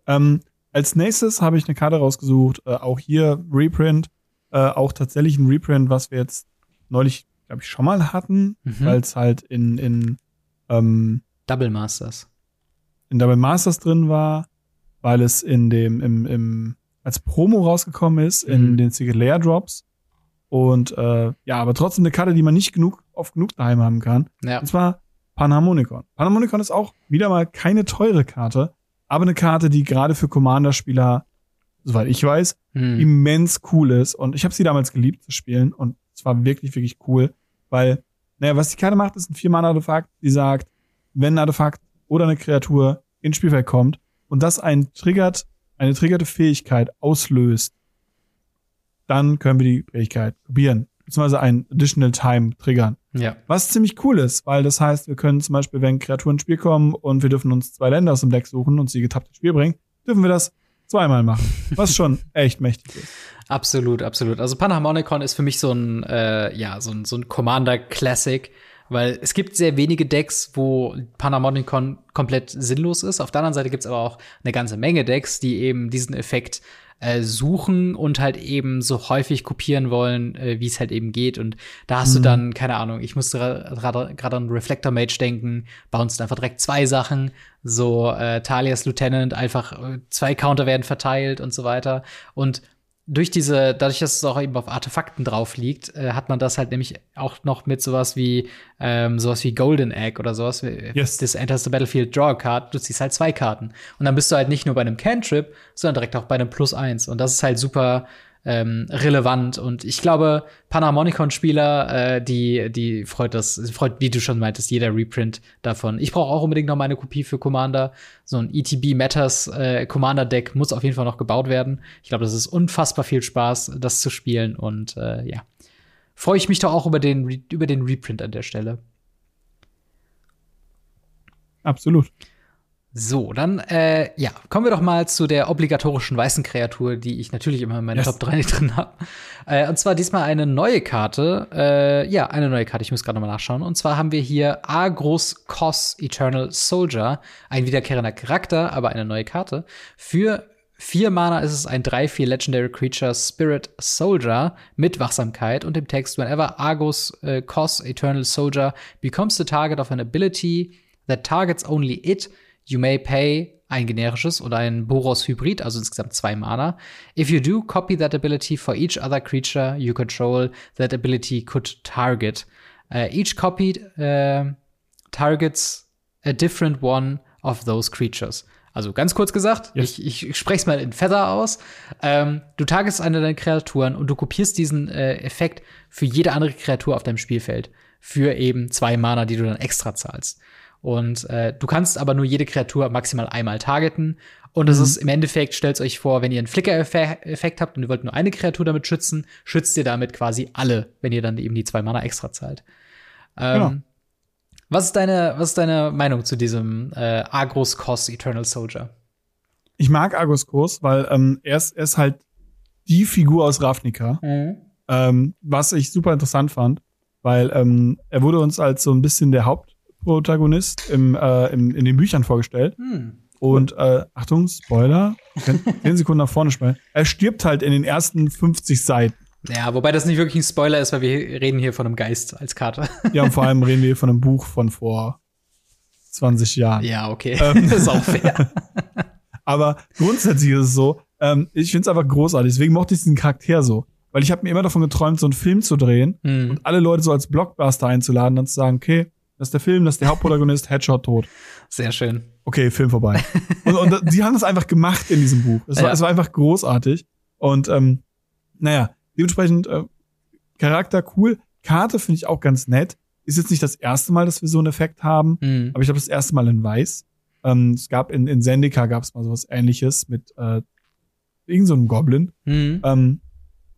B: Ähm, als nächstes habe ich eine Karte rausgesucht, äh, auch hier Reprint, äh, auch tatsächlich ein Reprint, was wir jetzt neulich, glaube ich, schon mal hatten, mhm. weil es halt in, in ähm,
A: Double Masters.
B: In Double Masters drin war, weil es in dem, im, im, als Promo rausgekommen ist, mhm. in den Secret Lair Drops. Und äh, ja, aber trotzdem eine Karte, die man nicht genug oft genug daheim haben kann. Ja. Und zwar Panharmonicon. Panharmonicon ist auch wieder mal keine teure Karte, aber eine Karte, die gerade für Commander-Spieler, soweit ich weiß, hm. immens cool ist. Und ich habe sie damals geliebt zu spielen und es war wirklich, wirklich cool, weil, naja, was die Karte macht, ist ein Vier-Mana-Artefakt, die sagt, wenn ein Artefakt oder eine Kreatur ins Spielfeld kommt und das ein triggert, eine triggerte Fähigkeit auslöst, dann können wir die Fähigkeit kopieren, beziehungsweise ein Additional Time triggern.
A: Ja.
B: Was ziemlich cool ist, weil das heißt, wir können zum Beispiel, wenn Kreaturen ins Spiel kommen und wir dürfen uns zwei Länder aus dem Deck suchen und sie getappt ins Spiel bringen, dürfen wir das zweimal machen. Was schon echt mächtig ist.
A: Absolut, absolut. Also Panharmonicon ist für mich so ein, äh, ja, so ein, so ein Commander Classic, weil es gibt sehr wenige Decks, wo Panharmonicon komplett sinnlos ist. Auf der anderen Seite gibt es aber auch eine ganze Menge Decks, die eben diesen Effekt äh, suchen und halt eben so häufig kopieren wollen, äh, wie es halt eben geht. Und da hast mhm. du dann, keine Ahnung, ich musste gerade an Reflector Mage denken, bounced einfach direkt zwei Sachen, so äh, Talias Lieutenant, einfach äh, zwei Counter werden verteilt und so weiter. Und durch diese, dadurch, dass es auch eben auf Artefakten drauf liegt, äh, hat man das halt nämlich auch noch mit sowas wie ähm, sowas wie Golden Egg oder sowas.
B: Yes.
A: Das enters the battlefield, draw card, du ziehst halt zwei Karten. Und dann bist du halt nicht nur bei einem Cantrip, sondern direkt auch bei einem Plus eins. Und das ist halt super ähm, relevant. Und ich glaube, Panharmonicon-Spieler, äh, die, die freut das, freut, wie du schon meintest, jeder Reprint davon. Ich brauche auch unbedingt noch meine Kopie für Commander. So ein ETB Matters äh, Commander-Deck muss auf jeden Fall noch gebaut werden. Ich glaube, das ist unfassbar viel Spaß, das zu spielen. Und äh, ja, freue ich mich doch auch über den, über den Reprint an der Stelle.
B: Absolut.
A: So, dann, äh, ja, kommen wir doch mal zu der obligatorischen weißen Kreatur, die ich natürlich immer in meiner yes. Top 3 nicht drin habe. Äh, und zwar diesmal eine neue Karte. Äh, ja, eine neue Karte, ich muss gerade mal nachschauen. Und zwar haben wir hier Agros Kos Eternal Soldier. Ein wiederkehrender Charakter, aber eine neue Karte. Für vier Mana ist es ein 3-4 Legendary Creature Spirit Soldier mit Wachsamkeit und dem Text, whenever Argus äh, Kos Eternal Soldier becomes the target of an ability that targets only it, You may pay ein generisches oder ein Boros-Hybrid, also insgesamt zwei Mana. If you do, copy that ability for each other creature you control that ability could target. Uh, each copy uh, targets a different one of those creatures. Also ganz kurz gesagt, yes. ich, ich spreche es mal in Feather aus. Ähm, du targetest eine deiner Kreaturen und du kopierst diesen äh, Effekt für jede andere Kreatur auf deinem Spielfeld. Für eben zwei Mana, die du dann extra zahlst. Und äh, du kannst aber nur jede Kreatur maximal einmal targeten. Und es mhm. ist im Endeffekt, stellt euch vor, wenn ihr einen Flicker-Effekt habt und ihr wollt nur eine Kreatur damit schützen, schützt ihr damit quasi alle, wenn ihr dann eben die zwei Mana extra zahlt. Ähm, genau. Was ist deine, was ist deine Meinung zu diesem äh, Agros Kos Eternal Soldier?
B: Ich mag Agros Kos, weil ähm, er, ist, er ist halt die Figur aus Ravnica, mhm. ähm, was ich super interessant fand, weil ähm, er wurde uns als so ein bisschen der Haupt Protagonist im, äh, im, in den Büchern vorgestellt. Hm. Und äh, Achtung, Spoiler, zehn Sekunden nach vorne spielen. Er stirbt halt in den ersten 50 Seiten.
A: Ja, wobei das nicht wirklich ein Spoiler ist, weil wir reden hier von einem Geist als Karte.
B: Ja, und vor allem reden wir hier von einem Buch von vor 20 Jahren.
A: Ja, okay. Ähm, das ist auch fair.
B: Aber grundsätzlich ist es so, ähm, ich finde es einfach großartig. Deswegen mochte ich diesen Charakter so. Weil ich habe mir immer davon geträumt, so einen Film zu drehen mhm. und alle Leute so als Blockbuster einzuladen und zu sagen, okay, das ist der Film, das ist der Hauptprotagonist, Headshot tot.
A: Sehr schön.
B: Okay, Film vorbei. und, und die haben das einfach gemacht in diesem Buch. Es war, ja. es war einfach großartig. Und ähm, naja, dementsprechend äh, Charakter cool. Karte finde ich auch ganz nett. Ist jetzt nicht das erste Mal, dass wir so einen Effekt haben, mhm. aber ich glaube, das erste Mal in Weiß. Ähm, es gab in, in Zendika gab es mal sowas ähnliches mit äh, irgend so einem Goblin. Mhm. Ähm,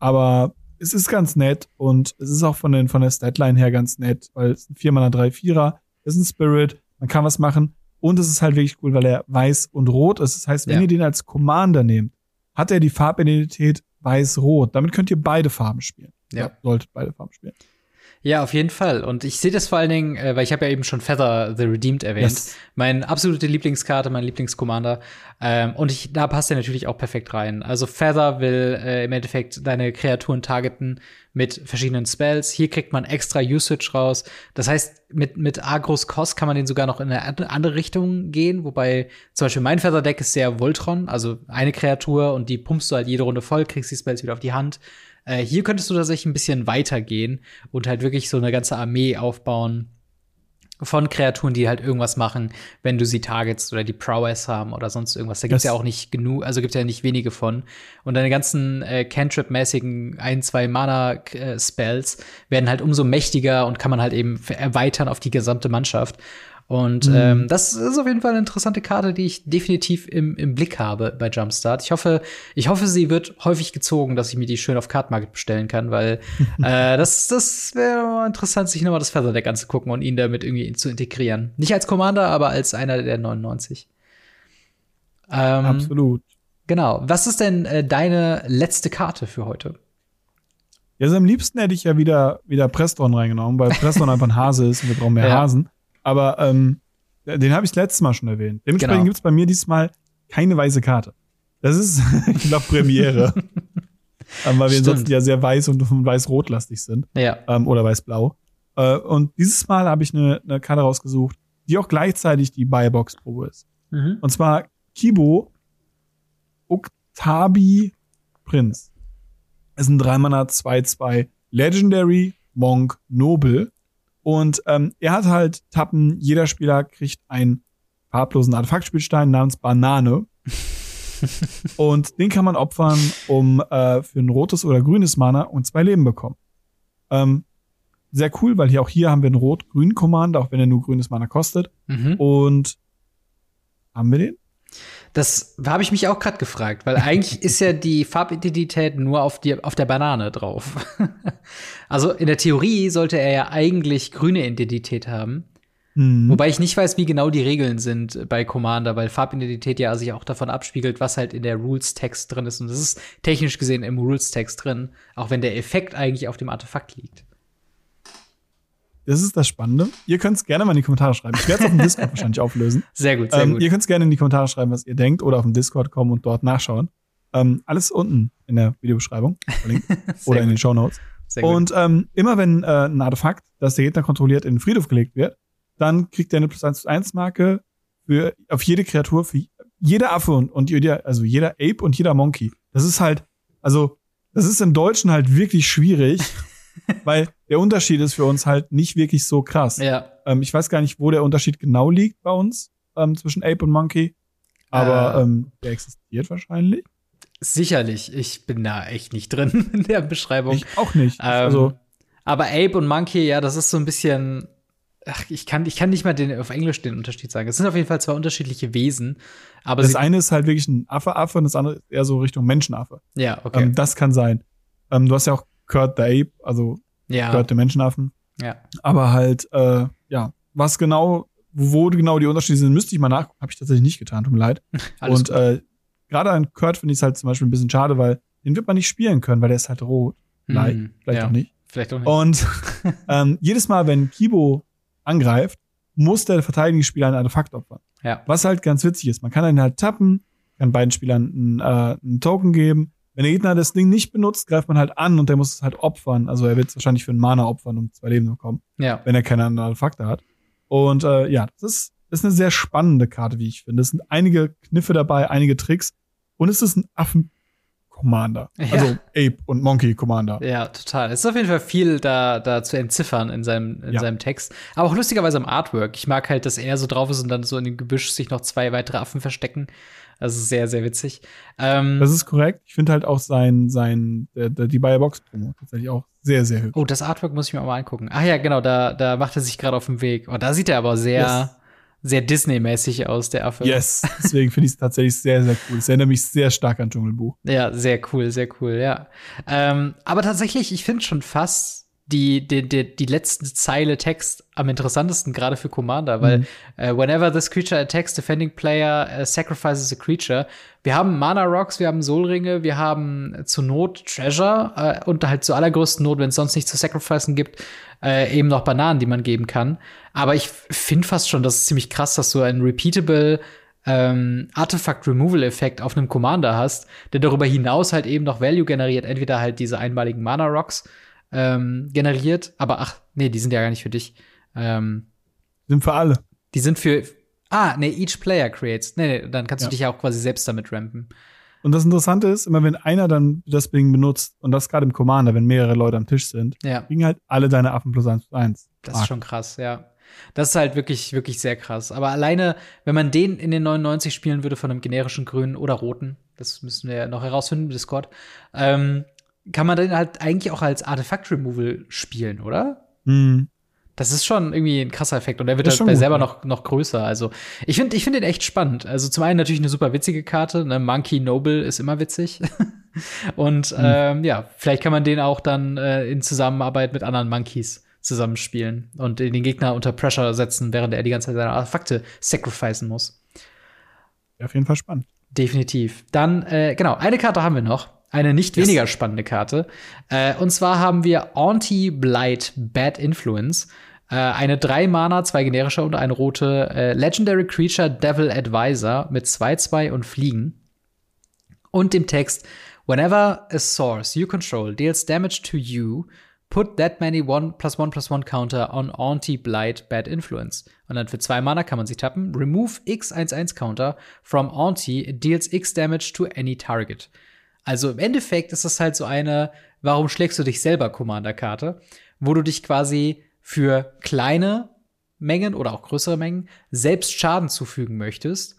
B: aber es ist ganz nett und es ist auch von, den, von der Statline her ganz nett, weil es ein 4 Mana 3 4er ist ein Spirit, man kann was machen und es ist halt wirklich cool, weil er weiß und rot ist. Das heißt, wenn ja. ihr den als Commander nehmt, hat er die Farbidentität weiß-rot. Damit könnt ihr beide Farben spielen. Ja. solltet beide Farben spielen.
A: Ja, auf jeden Fall. Und ich sehe das vor allen Dingen, äh, weil ich habe ja eben schon Feather the Redeemed erwähnt. Yes. Meine absolute Lieblingskarte, mein Lieblingscommander. Ähm, und ich, da passt er natürlich auch perfekt rein. Also Feather will äh, im Endeffekt deine Kreaturen targeten mit verschiedenen Spells. Hier kriegt man extra Usage raus. Das heißt, mit, mit Agros Cost kann man den sogar noch in eine andere Richtung gehen. Wobei zum Beispiel mein Feather-Deck ist sehr Voltron, also eine Kreatur und die pumpst du halt jede Runde voll, kriegst die Spells wieder auf die Hand. Äh, hier könntest du tatsächlich ein bisschen weitergehen und halt wirklich so eine ganze Armee aufbauen von Kreaturen, die halt irgendwas machen, wenn du sie targetst oder die Prowess haben oder sonst irgendwas. Da gibt's das ja auch nicht genug, also gibt's ja nicht wenige von. Und deine ganzen äh, Cantrip-mäßigen ein, zwei Mana-Spells werden halt umso mächtiger und kann man halt eben erweitern auf die gesamte Mannschaft. Und mhm. ähm, das ist auf jeden Fall eine interessante Karte, die ich definitiv im, im Blick habe bei Jumpstart. Ich hoffe, ich hoffe, sie wird häufig gezogen, dass ich mir die schön auf Card Market bestellen kann, weil äh, das, das wäre interessant, sich nochmal das Feather Deck anzugucken und ihn damit irgendwie zu integrieren. Nicht als Commander, aber als einer der 99.
B: Ähm, Absolut.
A: Genau. Was ist denn äh, deine letzte Karte für heute?
B: Ja, also am liebsten hätte ich ja wieder, wieder Preston reingenommen, weil Preston einfach ein Hase ist und wir brauchen mehr ja. Hasen. Aber ähm, den habe ich letztes Mal schon erwähnt. Dementsprechend genau. gibt es bei mir diesmal keine weiße Karte. Das ist, ich glaube, Premiere. ähm, weil wir ansonsten ja sehr weiß und weiß-rot-lastig sind.
A: Ja.
B: Ähm, oder weiß-blau. Äh, und dieses Mal habe ich eine, eine Karte rausgesucht, die auch gleichzeitig die Buybox-Probe ist. Mhm. Und zwar Kibo Octabi Prinz. ist ein 3-Mana 2-2 Legendary Monk Noble. Und ähm, er hat halt Tappen, jeder Spieler kriegt einen farblosen Artefaktspielstein namens Banane. und den kann man opfern, um äh, für ein rotes oder grünes Mana und zwei Leben bekommen. Ähm, sehr cool, weil hier auch hier haben wir einen rot-grün Commander, auch wenn er nur grünes Mana kostet. Mhm. Und haben wir den?
A: Das habe ich mich auch gerade gefragt, weil eigentlich ist ja die Farbidentität nur auf, die, auf der Banane drauf. also in der Theorie sollte er ja eigentlich grüne Identität haben. Mhm. Wobei ich nicht weiß, wie genau die Regeln sind bei Commander, weil Farbidentität ja sich auch davon abspiegelt, was halt in der Rules-Text drin ist. Und das ist technisch gesehen im Rules-Text drin, auch wenn der Effekt eigentlich auf dem Artefakt liegt.
B: Das ist das Spannende. Ihr könnt es gerne mal in die Kommentare schreiben. Ich werde es auf dem Discord wahrscheinlich auflösen.
A: Sehr gut, sehr
B: ähm,
A: gut.
B: Ihr könnt es gerne in die Kommentare schreiben, was ihr denkt, oder auf dem Discord kommen und dort nachschauen. Ähm, alles unten in der Videobeschreibung oder in den Show Notes. Und ähm, immer wenn äh, ein Artefakt, das der Gegner kontrolliert, in den Friedhof gelegt wird, dann kriegt er eine plus 1 zu 1 Marke für auf jede Kreatur, für jeder Affe und, und jeder, also jeder Ape und jeder Monkey. Das ist halt, also, das ist im Deutschen halt wirklich schwierig. weil der Unterschied ist für uns halt nicht wirklich so krass.
A: Ja.
B: Ähm, ich weiß gar nicht, wo der Unterschied genau liegt bei uns ähm, zwischen Ape und Monkey, aber äh, ähm, der existiert wahrscheinlich.
A: Sicherlich. Ich bin da echt nicht drin in der Beschreibung.
B: Ich auch nicht.
A: Ähm, also aber Ape und Monkey, ja, das ist so ein bisschen. Ach, ich kann, ich kann nicht mal den, auf Englisch den Unterschied sagen. Es sind auf jeden Fall zwei unterschiedliche Wesen. Aber
B: das eine ist halt wirklich ein Affe-Affe und das andere ist eher so Richtung Menschenaffe.
A: Ja, okay.
B: Ähm, das kann sein. Ähm, du hast ja auch Kurt the Ape, also ja. Kurt der Menschenaffen.
A: Ja.
B: Aber halt, äh, ja, was genau, wo genau die Unterschiede sind, müsste ich mal nachgucken. Habe ich tatsächlich nicht getan, tut mir leid. und äh, gerade an Kurt finde ich es halt zum Beispiel ein bisschen schade, weil den wird man nicht spielen können, weil der ist halt rot. Nein, mhm, vielleicht ja. auch nicht.
A: Vielleicht auch nicht.
B: Und ähm, jedes Mal, wenn Kibo angreift, muss der verteidigende Spieler ein Artefakt opfern.
A: Ja.
B: Was halt ganz witzig ist. Man kann einen halt tappen, kann beiden Spielern einen, äh, einen Token geben wenn der Gegner das Ding nicht benutzt, greift man halt an und der muss es halt opfern. Also er wird es wahrscheinlich für einen Mana opfern, um zwei Leben zu bekommen.
A: Ja.
B: Wenn er keine anderen Artefakte hat. Und äh, ja, das ist, das ist eine sehr spannende Karte, wie ich finde. Es sind einige Kniffe dabei, einige Tricks. Und es ist ein Affen-Commander. Ja. Also Ape und Monkey-Commander.
A: Ja, total. Es ist auf jeden Fall viel da, da zu entziffern in seinem, in ja. seinem Text. Aber auch lustigerweise am Artwork. Ich mag halt, dass er so drauf ist und dann so in dem Gebüsch sich noch zwei weitere Affen verstecken. Das ist sehr, sehr witzig.
B: Ähm, das ist korrekt. Ich finde halt auch sein, sein, der, die Bayer Box Promo tatsächlich auch sehr, sehr hübsch.
A: Oh, das Artwork muss ich mir auch mal angucken. Ach ja, genau, da, da macht er sich gerade auf den Weg. Oh, da sieht er aber sehr, yes. sehr Disney-mäßig aus, der Affe.
B: Yes, deswegen finde ich es tatsächlich sehr, sehr cool. Es erinnert mich sehr stark an Dschungelbuch.
A: Ja, sehr cool, sehr cool, ja. Ähm, aber tatsächlich, ich finde schon fast die, die, die, die letzte Zeile Text am interessantesten, gerade für Commander, weil mhm. uh, whenever this creature attacks defending player uh, sacrifices a creature. Wir haben Mana Rocks, wir haben Soulringe, wir haben zur Not Treasure uh, und halt zur allergrößten Not, wenn es sonst nichts zu sacrificen gibt, eben noch Bananen, die man geben kann. Aber ich finde fast schon, das ist ziemlich krass, dass du ein repeatable ähm, Artifact-Removal-Effekt auf einem Commander hast, der darüber hinaus halt eben noch Value generiert, entweder halt diese einmaligen Mana-Rocks ähm, generiert, aber ach, nee, die sind ja gar nicht für dich. Ähm,
B: sind für alle.
A: Die sind für, ah, nee, each player creates. Nee, nee, dann kannst ja. du dich ja auch quasi selbst damit rampen.
B: Und das Interessante ist, immer wenn einer dann das Ding benutzt, und das gerade im Commander, wenn mehrere Leute am Tisch sind,
A: ja.
B: kriegen halt alle deine Affen plus eins plus eins.
A: Das ist schon krass, ja. Das ist halt wirklich, wirklich sehr krass. Aber alleine, wenn man den in den 99 spielen würde von einem generischen Grünen oder Roten, das müssen wir ja noch herausfinden im Discord, ähm, kann man den halt eigentlich auch als Artefakt-Removal spielen, oder?
B: Mhm.
A: Das ist schon irgendwie ein krasser Effekt und er wird halt selber noch, noch größer. Also ich finde ich finde den echt spannend. Also zum einen natürlich eine super witzige Karte. Ne? Monkey Noble ist immer witzig. und mhm. ähm, ja, vielleicht kann man den auch dann äh, in Zusammenarbeit mit anderen Monkeys zusammenspielen und den Gegner unter Pressure setzen, während er die ganze Zeit seine Artefakte sacrificen muss.
B: Auf jeden Fall spannend.
A: Definitiv. Dann, äh, genau, eine Karte haben wir noch. Eine nicht yes. weniger spannende Karte. Äh, und zwar haben wir Anti-Blight Bad Influence. Äh, eine drei Mana, zwei generische und eine rote äh, Legendary Creature Devil Advisor mit 2-2 und Fliegen. Und dem Text: Whenever a source you control deals damage to you, Put that many one plus one plus one counter on Auntie Blight Bad Influence. Und dann für zwei Mana kann man sie tappen. Remove X11 Counter from Auntie deals X damage to any target. Also im Endeffekt ist das halt so eine, warum schlägst du dich selber Commander-Karte, wo du dich quasi für kleine Mengen oder auch größere Mengen selbst Schaden zufügen möchtest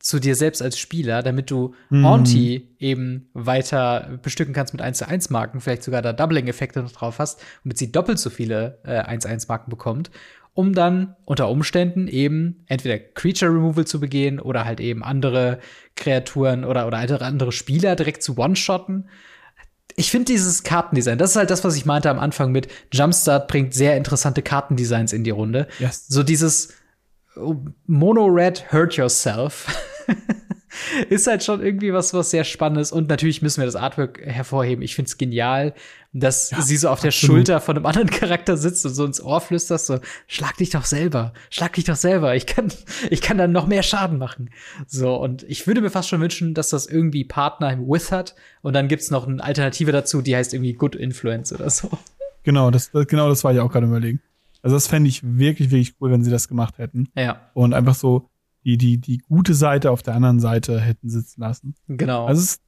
A: zu dir selbst als Spieler, damit du mhm. Auntie eben weiter bestücken kannst mit 1 zu 1 Marken, vielleicht sogar da Doubling-Effekte noch drauf hast, damit sie doppelt so viele äh, 1 1 Marken bekommt, um dann unter Umständen eben entweder Creature Removal zu begehen oder halt eben andere Kreaturen oder, oder andere Spieler direkt zu One-Shotten. Ich finde dieses Kartendesign, das ist halt das, was ich meinte am Anfang mit Jumpstart bringt sehr interessante Kartendesigns in die Runde.
B: Yes.
A: So dieses Mono Red Hurt Yourself ist halt schon irgendwie was, was sehr Spannendes. Und natürlich müssen wir das Artwork hervorheben. Ich finde es genial, dass ja, sie so auf der Schulter von einem anderen Charakter sitzt und so ins Ohr flüstert, so, schlag dich doch selber, schlag dich doch selber. Ich kann, ich kann dann noch mehr Schaden machen. So, und ich würde mir fast schon wünschen, dass das irgendwie Partner im With hat. Und dann gibt's noch eine Alternative dazu, die heißt irgendwie Good Influence oder so.
B: Genau, das, genau das war ich auch gerade überlegen. Also das fände ich wirklich, wirklich cool, wenn sie das gemacht hätten.
A: Ja.
B: Und einfach so die, die, die gute Seite auf der anderen Seite hätten sitzen lassen.
A: Genau.
B: Also es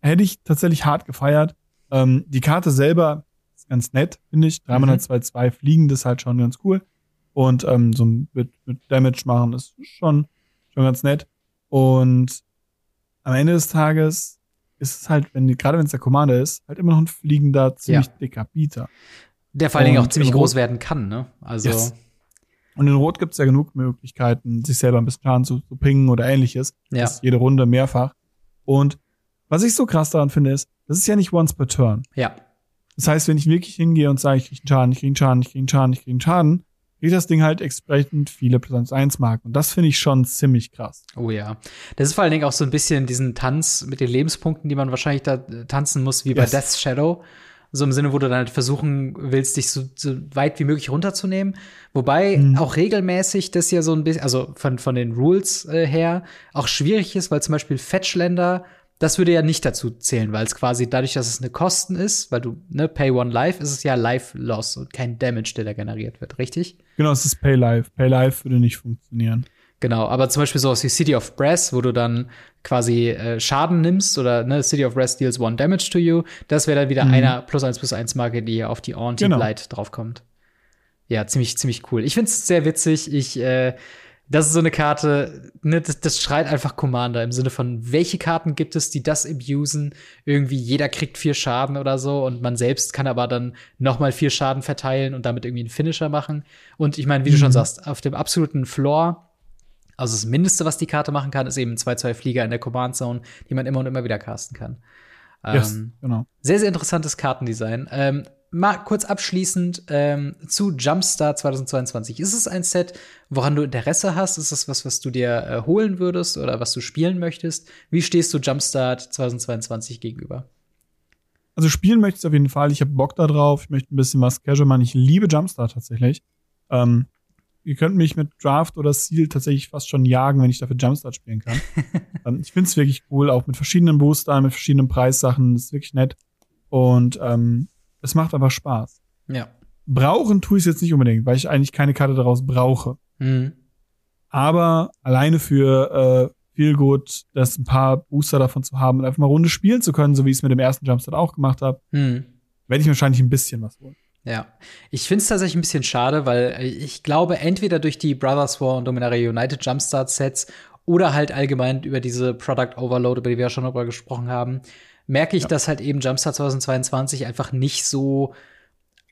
B: hätte ich tatsächlich hart gefeiert. Ähm, die Karte selber ist ganz nett, finde ich. 3 mhm. 2 2 fliegen, das ist halt schon ganz cool. Und ähm, so mit, mit Damage machen ist schon, schon ganz nett. Und am Ende des Tages ist es halt, wenn gerade wenn es der Commander ist, halt immer noch ein fliegender, ziemlich ja. dicker Bieter.
A: Der vor allen Dingen auch ziemlich groß werden kann, ne? Also. Yes.
B: Und in Rot gibt es ja genug Möglichkeiten, sich selber ein bisschen Schaden zu, zu pingen oder ähnliches.
A: Ja.
B: Das ist jede Runde mehrfach. Und was ich so krass daran finde, ist, das ist ja nicht once per turn.
A: Ja.
B: Das heißt, wenn ich wirklich hingehe und sage, ich kriege einen Schaden, ich kriege einen Schaden, ich kriege einen Schaden, ich kriege einen Schaden, kriegt das Ding halt entsprechend viele plus 1 Marken. Und das finde ich schon ziemlich krass.
A: Oh ja. Das ist vor allen Dingen auch so ein bisschen diesen Tanz mit den Lebenspunkten, die man wahrscheinlich da tanzen muss, wie yes. bei Death Shadow. So im Sinne, wo du dann halt versuchen willst, dich so, so weit wie möglich runterzunehmen. Wobei mhm. auch regelmäßig das ja so ein bisschen, also von, von den Rules äh, her, auch schwierig ist, weil zum Beispiel Fetchländer, das würde ja nicht dazu zählen, weil es quasi dadurch, dass es eine Kosten ist, weil du, ne, Pay One Life, ist es ja Life Loss und kein Damage, der da generiert wird, richtig?
B: Genau, es ist Pay Life. Pay Life würde nicht funktionieren.
A: Genau, aber zum Beispiel sowas wie City of Brass, wo du dann quasi äh, Schaden nimmst oder ne, City of Brass deals one damage to you, das wäre dann wieder mhm. einer plus eins plus eins Marke, die auf die Anti-Blight genau. draufkommt. Ja, ziemlich, ziemlich cool. Ich find's sehr witzig. Ich, äh, das ist so eine Karte, ne, das, das schreit einfach Commander im Sinne von, welche Karten gibt es, die das abusen? Irgendwie jeder kriegt vier Schaden oder so und man selbst kann aber dann noch mal vier Schaden verteilen und damit irgendwie einen Finisher machen. Und ich meine, wie mhm. du schon mhm. sagst, auf dem absoluten Floor also das Mindeste, was die Karte machen kann, ist eben 2-2 Flieger in der Command Zone, die man immer und immer wieder casten kann.
B: Yes,
A: ähm,
B: genau.
A: Sehr, sehr interessantes Kartendesign. Ähm, mal kurz abschließend ähm, zu Jumpstart 2022. Ist es ein Set, woran du Interesse hast? Ist es was, was du dir äh, holen würdest oder was du spielen möchtest? Wie stehst du Jumpstart 2022 gegenüber?
B: Also spielen möchte ich auf jeden Fall. Ich habe Bock da drauf. Ich möchte ein bisschen was Casual machen. Ich liebe Jumpstart tatsächlich. Ähm, ihr könnt mich mit Draft oder Seal tatsächlich fast schon jagen, wenn ich dafür Jumpstart spielen kann. ähm, ich finde es wirklich cool, auch mit verschiedenen Boostern, mit verschiedenen Preissachen. Das ist wirklich nett. Und ähm, es macht einfach Spaß.
A: Ja.
B: Brauchen tue ich es jetzt nicht unbedingt, weil ich eigentlich keine Karte daraus brauche.
A: Mhm.
B: Aber alleine für äh, viel gut, das ein paar Booster davon zu haben und einfach mal Runde spielen zu können, so wie ich es mit dem ersten Jumpstart auch gemacht habe,
A: mhm.
B: werde ich wahrscheinlich ein bisschen was holen.
A: Ja, ich finde es tatsächlich ein bisschen schade, weil ich glaube, entweder durch die Brothers War und Dominaria United Jumpstart Sets oder halt allgemein über diese Product Overload, über die wir ja schon darüber gesprochen haben, merke ich, ja. dass halt eben Jumpstart 2022 einfach nicht so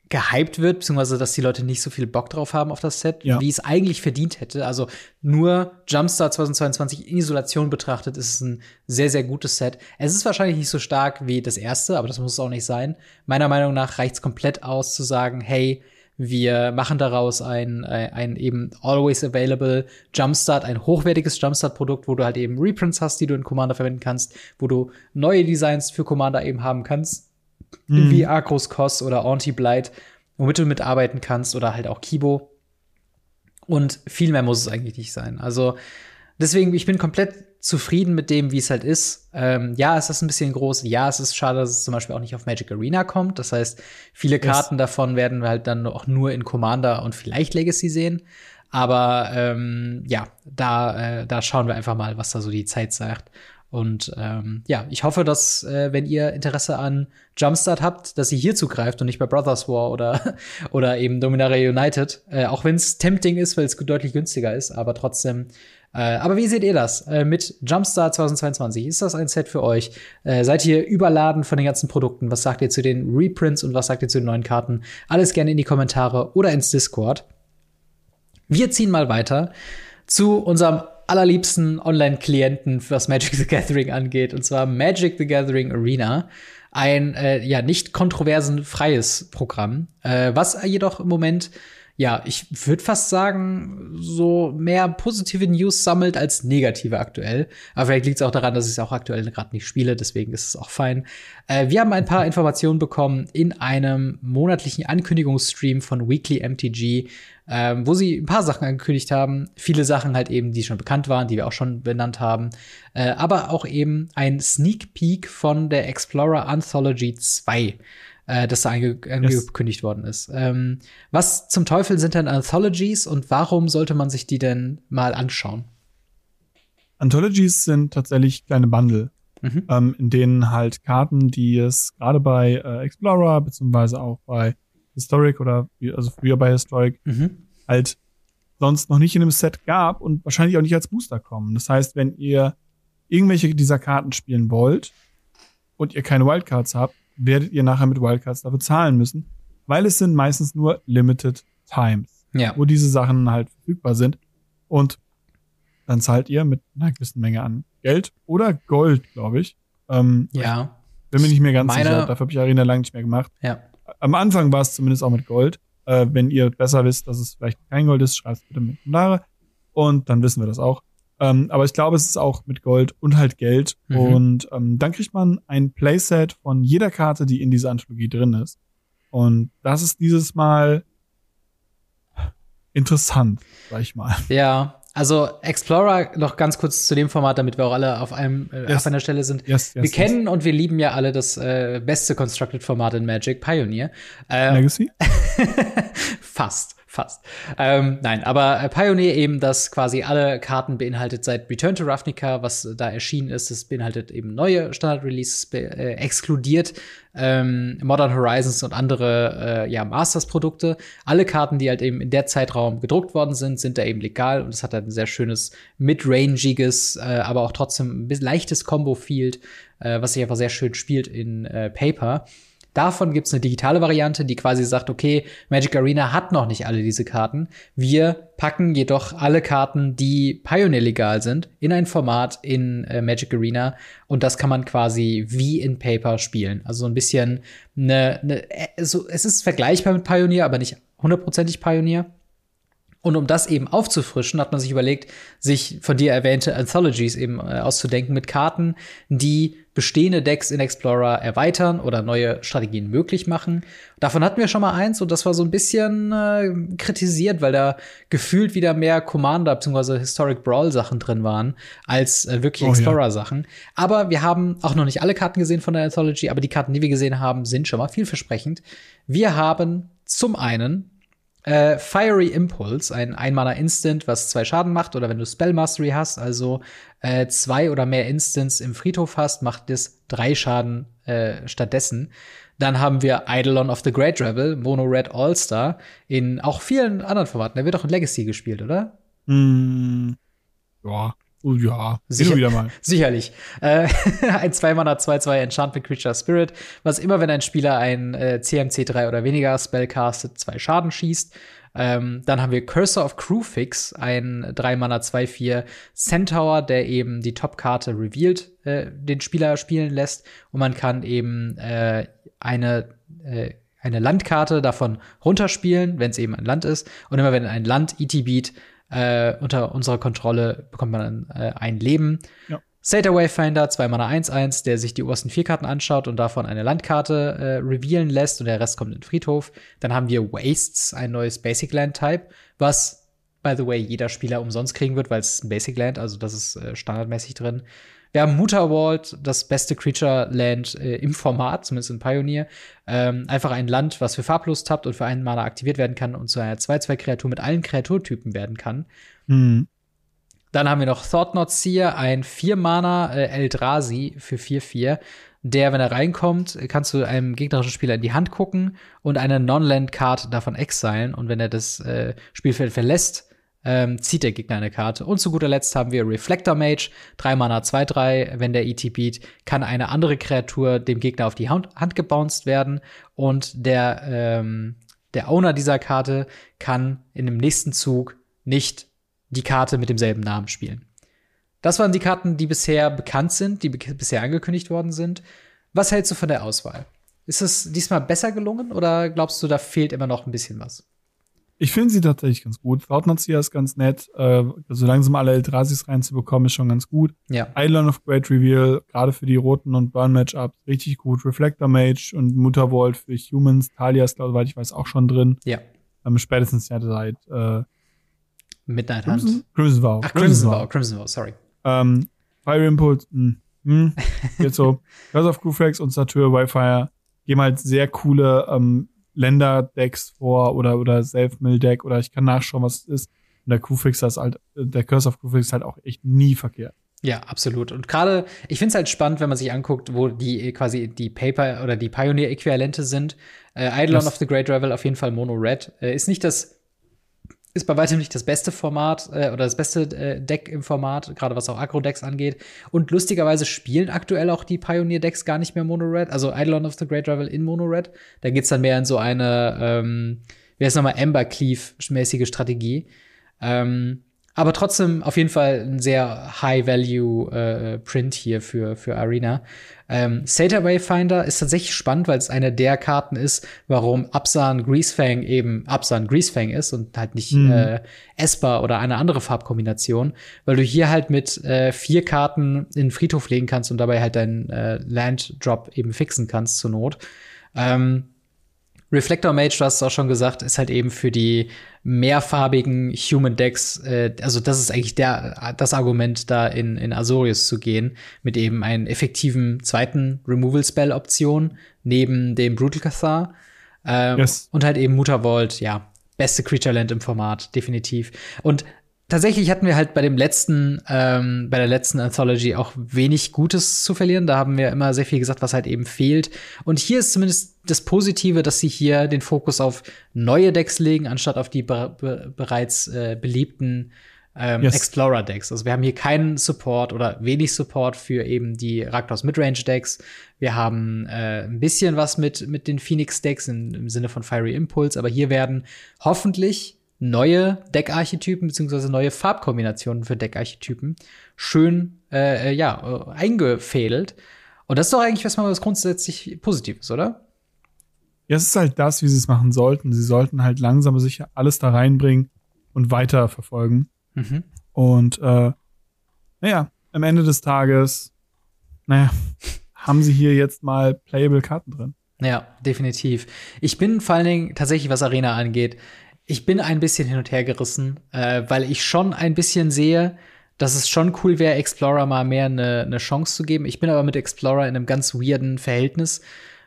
A: gehypt wird, beziehungsweise dass die Leute nicht so viel Bock drauf haben auf das Set, ja. wie es eigentlich verdient hätte. Also nur Jumpstart 2022 in Isolation betrachtet ist es ein sehr, sehr gutes Set. Es ist wahrscheinlich nicht so stark wie das erste, aber das muss es auch nicht sein. Meiner Meinung nach reicht es komplett aus zu sagen, hey, wir machen daraus ein, ein, ein eben always available Jumpstart, ein hochwertiges Jumpstart-Produkt, wo du halt eben Reprints hast, die du in Commander verwenden kannst, wo du neue Designs für Commander eben haben kannst mhm. wie Akros Kos oder Anti-Blight, womit du mitarbeiten kannst oder halt auch Kibo. Und viel mehr muss es eigentlich nicht sein. Also deswegen, ich bin komplett zufrieden mit dem, wie es halt ist. Ähm, ja, es ist ein bisschen groß. Ja, es ist schade, dass es zum Beispiel auch nicht auf Magic Arena kommt. Das heißt, viele Karten yes. davon werden wir halt dann auch nur in Commander und vielleicht Legacy sehen. Aber ähm, ja, da, äh, da schauen wir einfach mal, was da so die Zeit sagt. Und ähm, ja, ich hoffe, dass, äh, wenn ihr Interesse an Jumpstart habt, dass ihr hier zugreift und nicht bei Brothers War oder, oder eben Dominaria United. Äh, auch wenn es tempting ist, weil es deutlich günstiger ist, aber trotzdem. Äh, aber wie seht ihr das äh, mit Jumpstart 2022? Ist das ein Set für euch? Äh, seid ihr überladen von den ganzen Produkten? Was sagt ihr zu den Reprints und was sagt ihr zu den neuen Karten? Alles gerne in die Kommentare oder ins Discord. Wir ziehen mal weiter zu unserem allerliebsten Online-Klienten, was Magic the Gathering angeht, und zwar Magic the Gathering Arena. Ein äh, ja nicht kontroversen freies Programm, äh, was jedoch im Moment ja, ich würde fast sagen, so mehr positive News sammelt als negative aktuell. Aber vielleicht liegt es auch daran, dass ich es auch aktuell gerade nicht spiele, deswegen ist es auch fein. Äh, wir haben ein paar Informationen bekommen in einem monatlichen Ankündigungsstream von Weekly MTG, ähm, wo sie ein paar Sachen angekündigt haben. Viele Sachen halt eben, die schon bekannt waren, die wir auch schon benannt haben. Äh, aber auch eben ein Sneak Peek von der Explorer Anthology 2 äh, das da ange angekündigt yes. worden ist. Ähm, was zum Teufel sind denn Anthologies und warum sollte man sich die denn mal anschauen?
B: Anthologies sind tatsächlich kleine Bundle, mhm. ähm, in denen halt Karten, die es gerade bei äh, Explorer beziehungsweise auch bei Historic oder also früher bei Historic mhm. halt sonst noch nicht in einem Set gab und wahrscheinlich auch nicht als Booster kommen. Das heißt, wenn ihr irgendwelche dieser Karten spielen wollt und ihr keine Wildcards habt, werdet ihr nachher mit Wildcards dafür zahlen müssen, weil es sind meistens nur Limited Times,
A: ja.
B: wo diese Sachen halt verfügbar sind. Und dann zahlt ihr mit einer gewissen Menge an Geld oder Gold, glaube ich. Ähm,
A: ja.
B: Bin mir nicht mehr ganz Meine, sicher. Dafür habe ich Arena lang nicht mehr gemacht.
A: Ja.
B: Am Anfang war es zumindest auch mit Gold. Äh, wenn ihr besser wisst, dass es vielleicht kein Gold ist, schreibt es bitte mit Kommentare. Und dann wissen wir das auch. Ähm, aber ich glaube, es ist auch mit Gold und halt Geld. Mhm. Und ähm, dann kriegt man ein Playset von jeder Karte, die in dieser Anthologie drin ist. Und das ist dieses Mal interessant, sag ich mal.
A: Ja, also Explorer noch ganz kurz zu dem Format, damit wir auch alle auf einem äh, yes. auf einer Stelle sind.
B: Yes,
A: yes, wir kennen und wir lieben ja alle das äh, beste Constructed Format in Magic, Pioneer.
B: Ähm, Legacy?
A: fast fast. Ähm, nein, aber äh, Pioneer eben, das quasi alle Karten beinhaltet seit Return to Ravnica, was da erschienen ist. Das beinhaltet eben neue Standard-Releases, äh, exkludiert ähm, Modern Horizons und andere äh, ja, Masters-Produkte. Alle Karten, die halt eben in der Zeitraum gedruckt worden sind, sind da eben legal und es hat halt ein sehr schönes mid-rangiges, äh, aber auch trotzdem ein leichtes Combo-Field, äh, was sich einfach sehr schön spielt in äh, Paper. Davon gibt's eine digitale Variante, die quasi sagt, okay, Magic Arena hat noch nicht alle diese Karten. Wir packen jedoch alle Karten, die Pioneer legal sind, in ein Format in äh, Magic Arena und das kann man quasi wie in Paper spielen. Also so ein bisschen eine, eine äh, so, es ist vergleichbar mit Pioneer, aber nicht hundertprozentig Pioneer. Und um das eben aufzufrischen, hat man sich überlegt, sich von dir erwähnte Anthologies eben äh, auszudenken mit Karten, die bestehende Decks in Explorer erweitern oder neue Strategien möglich machen. Davon hatten wir schon mal eins und das war so ein bisschen äh, kritisiert, weil da gefühlt wieder mehr Commander bzw. Historic Brawl Sachen drin waren als äh, wirklich oh, Explorer Sachen. Ja. Aber wir haben auch noch nicht alle Karten gesehen von der Anthology, aber die Karten, die wir gesehen haben, sind schon mal vielversprechend. Wir haben zum einen äh, Fiery Impulse, ein Einmaler Instant, was zwei Schaden macht, oder wenn du Spell Mastery hast, also äh, zwei oder mehr Instants im Friedhof hast, macht das drei Schaden äh, stattdessen. Dann haben wir Eidolon of the Great Rebel, Mono Red All-Star, in auch vielen anderen Formaten. Der wird auch in Legacy gespielt, oder?
B: Mm, ja, Oh ja, Sicher wieder mal.
A: Sicherlich. Äh, ein 2-Mana 2-2 Enchantment Creature Spirit, was immer, wenn ein Spieler ein äh, CMC 3 oder weniger Spell castet, zwei Schaden schießt. Ähm, dann haben wir Cursor of Crewfix, ein 3-Mana 2-4 Centaur, der eben die Top-Karte revealed äh, den Spieler spielen lässt. Und man kann eben äh, eine äh, eine Landkarte davon runterspielen, wenn es eben ein Land ist. Und immer wenn ein Land ET beat, äh, unter unserer Kontrolle bekommt man äh, ein Leben. Ja. Sata Wayfinder, 2 Mana 1-1, der sich die obersten vier Karten anschaut und davon eine Landkarte äh, revealen lässt und der Rest kommt in den Friedhof. Dann haben wir Wastes, ein neues Basic Land Type, was, by the way, jeder Spieler umsonst kriegen wird, weil es ein Basic Land, also das ist äh, standardmäßig drin. Wir haben Mutterwald, das beste Creature-Land äh, im Format, zumindest in Pioneer. Ähm, einfach ein Land, was für Farblust tappt und für einen Mana aktiviert werden kann und zu einer 2-2-Kreatur mit allen Kreaturtypen werden kann.
B: Mhm.
A: Dann haben wir noch Thought Seer, ein 4-Mana äh, Eldrazi für 4-4 der, wenn er reinkommt, kannst du einem gegnerischen Spieler in die Hand gucken und eine Non-Land-Card davon exilen. Und wenn er das äh, Spielfeld verlässt, ähm, zieht der Gegner eine Karte. Und zu guter Letzt haben wir Reflector Mage, 3 Mana 2-3. Wenn der ET beat, kann eine andere Kreatur dem Gegner auf die Hand, Hand gebounced werden. Und der, ähm, der Owner dieser Karte kann in dem nächsten Zug nicht die Karte mit demselben Namen spielen. Das waren die Karten, die bisher bekannt sind, die bisher angekündigt worden sind. Was hältst du von der Auswahl? Ist es diesmal besser gelungen oder glaubst du, da fehlt immer noch ein bisschen was?
B: Ich finde sie tatsächlich ganz gut. Fortnite ist ganz nett. Äh, so langsam alle Eldrasis reinzubekommen, ist schon ganz gut.
A: Ja.
B: Island of Great Reveal, gerade für die roten und Burn Matchups, richtig gut. Reflector Mage und Muttervolt für Humans. Talia ist, soweit ich weiß, auch schon drin.
A: Ja.
B: Ähm, spätestens ja seit äh,
A: Midnight Hunt.
B: Crimson, Vow.
A: Ach, Crimson Vow, Crimson Vow, sorry.
B: Ähm, Fire Impulse, mh, hm, mh, jetzt so. Curse of Crewflex und Satyr Wildfire geben halt sehr coole ähm, Länder-Decks vor oder, oder Self-Mill-Deck oder ich kann nachschauen, was es ist. Und der Crewfixer ist halt, der Curse of Crewfix ist halt auch echt nie verkehrt.
A: Ja, absolut. Und gerade, ich finde es halt spannend, wenn man sich anguckt, wo die quasi die Paper oder die Pioneer-Äquivalente sind. Äh, Eidolon of the Great Revel auf jeden Fall Mono Red. Äh, ist nicht das ist bei weitem nicht das beste Format äh, oder das beste äh, Deck im Format, gerade was auch Agro-Decks angeht. Und lustigerweise spielen aktuell auch die Pioneer-Decks gar nicht mehr Mono-Red, also Eidolon of the Great Rival in Mono-Red. Da geht's dann mehr in so eine, ähm, wie heißt nochmal, Ember Cleave-mäßige Strategie. Ähm, aber trotzdem auf jeden Fall ein sehr High-Value-Print äh, hier für, für Arena. Ähm, Sata Wayfinder ist tatsächlich spannend, weil es eine der Karten ist, warum Absan Greasefang eben Absan Greasefang ist und halt nicht mhm. äh, Esper oder eine andere Farbkombination, weil du hier halt mit äh, vier Karten in den Friedhof legen kannst und dabei halt deinen äh, Land Drop eben fixen kannst zur Not. Ähm, Reflector Mage, du hast es auch schon gesagt, ist halt eben für die mehrfarbigen Human Decks, äh, also das ist eigentlich der, das Argument, da in, in Azorius zu gehen, mit eben einen effektiven zweiten Removal-Spell-Option neben dem Brutal Cathar. Ähm, yes. Und halt eben Muttervolt, ja, beste Creature Land im Format, definitiv. Und tatsächlich hatten wir halt bei dem letzten, ähm, bei der letzten Anthology auch wenig Gutes zu verlieren. Da haben wir immer sehr viel gesagt, was halt eben fehlt. Und hier ist zumindest das Positive, dass sie hier den Fokus auf neue Decks legen, anstatt auf die be be bereits äh, beliebten ähm, yes. Explorer-Decks. Also wir haben hier keinen Support oder wenig Support für eben die Raktos Midrange-Decks. Wir haben äh, ein bisschen was mit, mit den Phoenix-Decks im Sinne von Fiery Impulse, aber hier werden hoffentlich neue Deckarchetypen beziehungsweise neue Farbkombinationen für Deckarchetypen schön äh, äh ja, äh, eingefädelt. Und das ist doch eigentlich erstmal was grundsätzlich Positives, oder?
B: Ja, es ist halt das, wie sie es machen sollten. Sie sollten halt langsam aber sicher alles da reinbringen und weiter verfolgen. Mhm. Und äh, naja, am Ende des Tages, naja, haben sie hier jetzt mal playable Karten drin.
A: Ja, definitiv. Ich bin vor allen Dingen tatsächlich, was Arena angeht, ich bin ein bisschen hin und her gerissen, äh, weil ich schon ein bisschen sehe, dass es schon cool wäre, Explorer mal mehr eine, eine Chance zu geben. Ich bin aber mit Explorer in einem ganz weirden Verhältnis,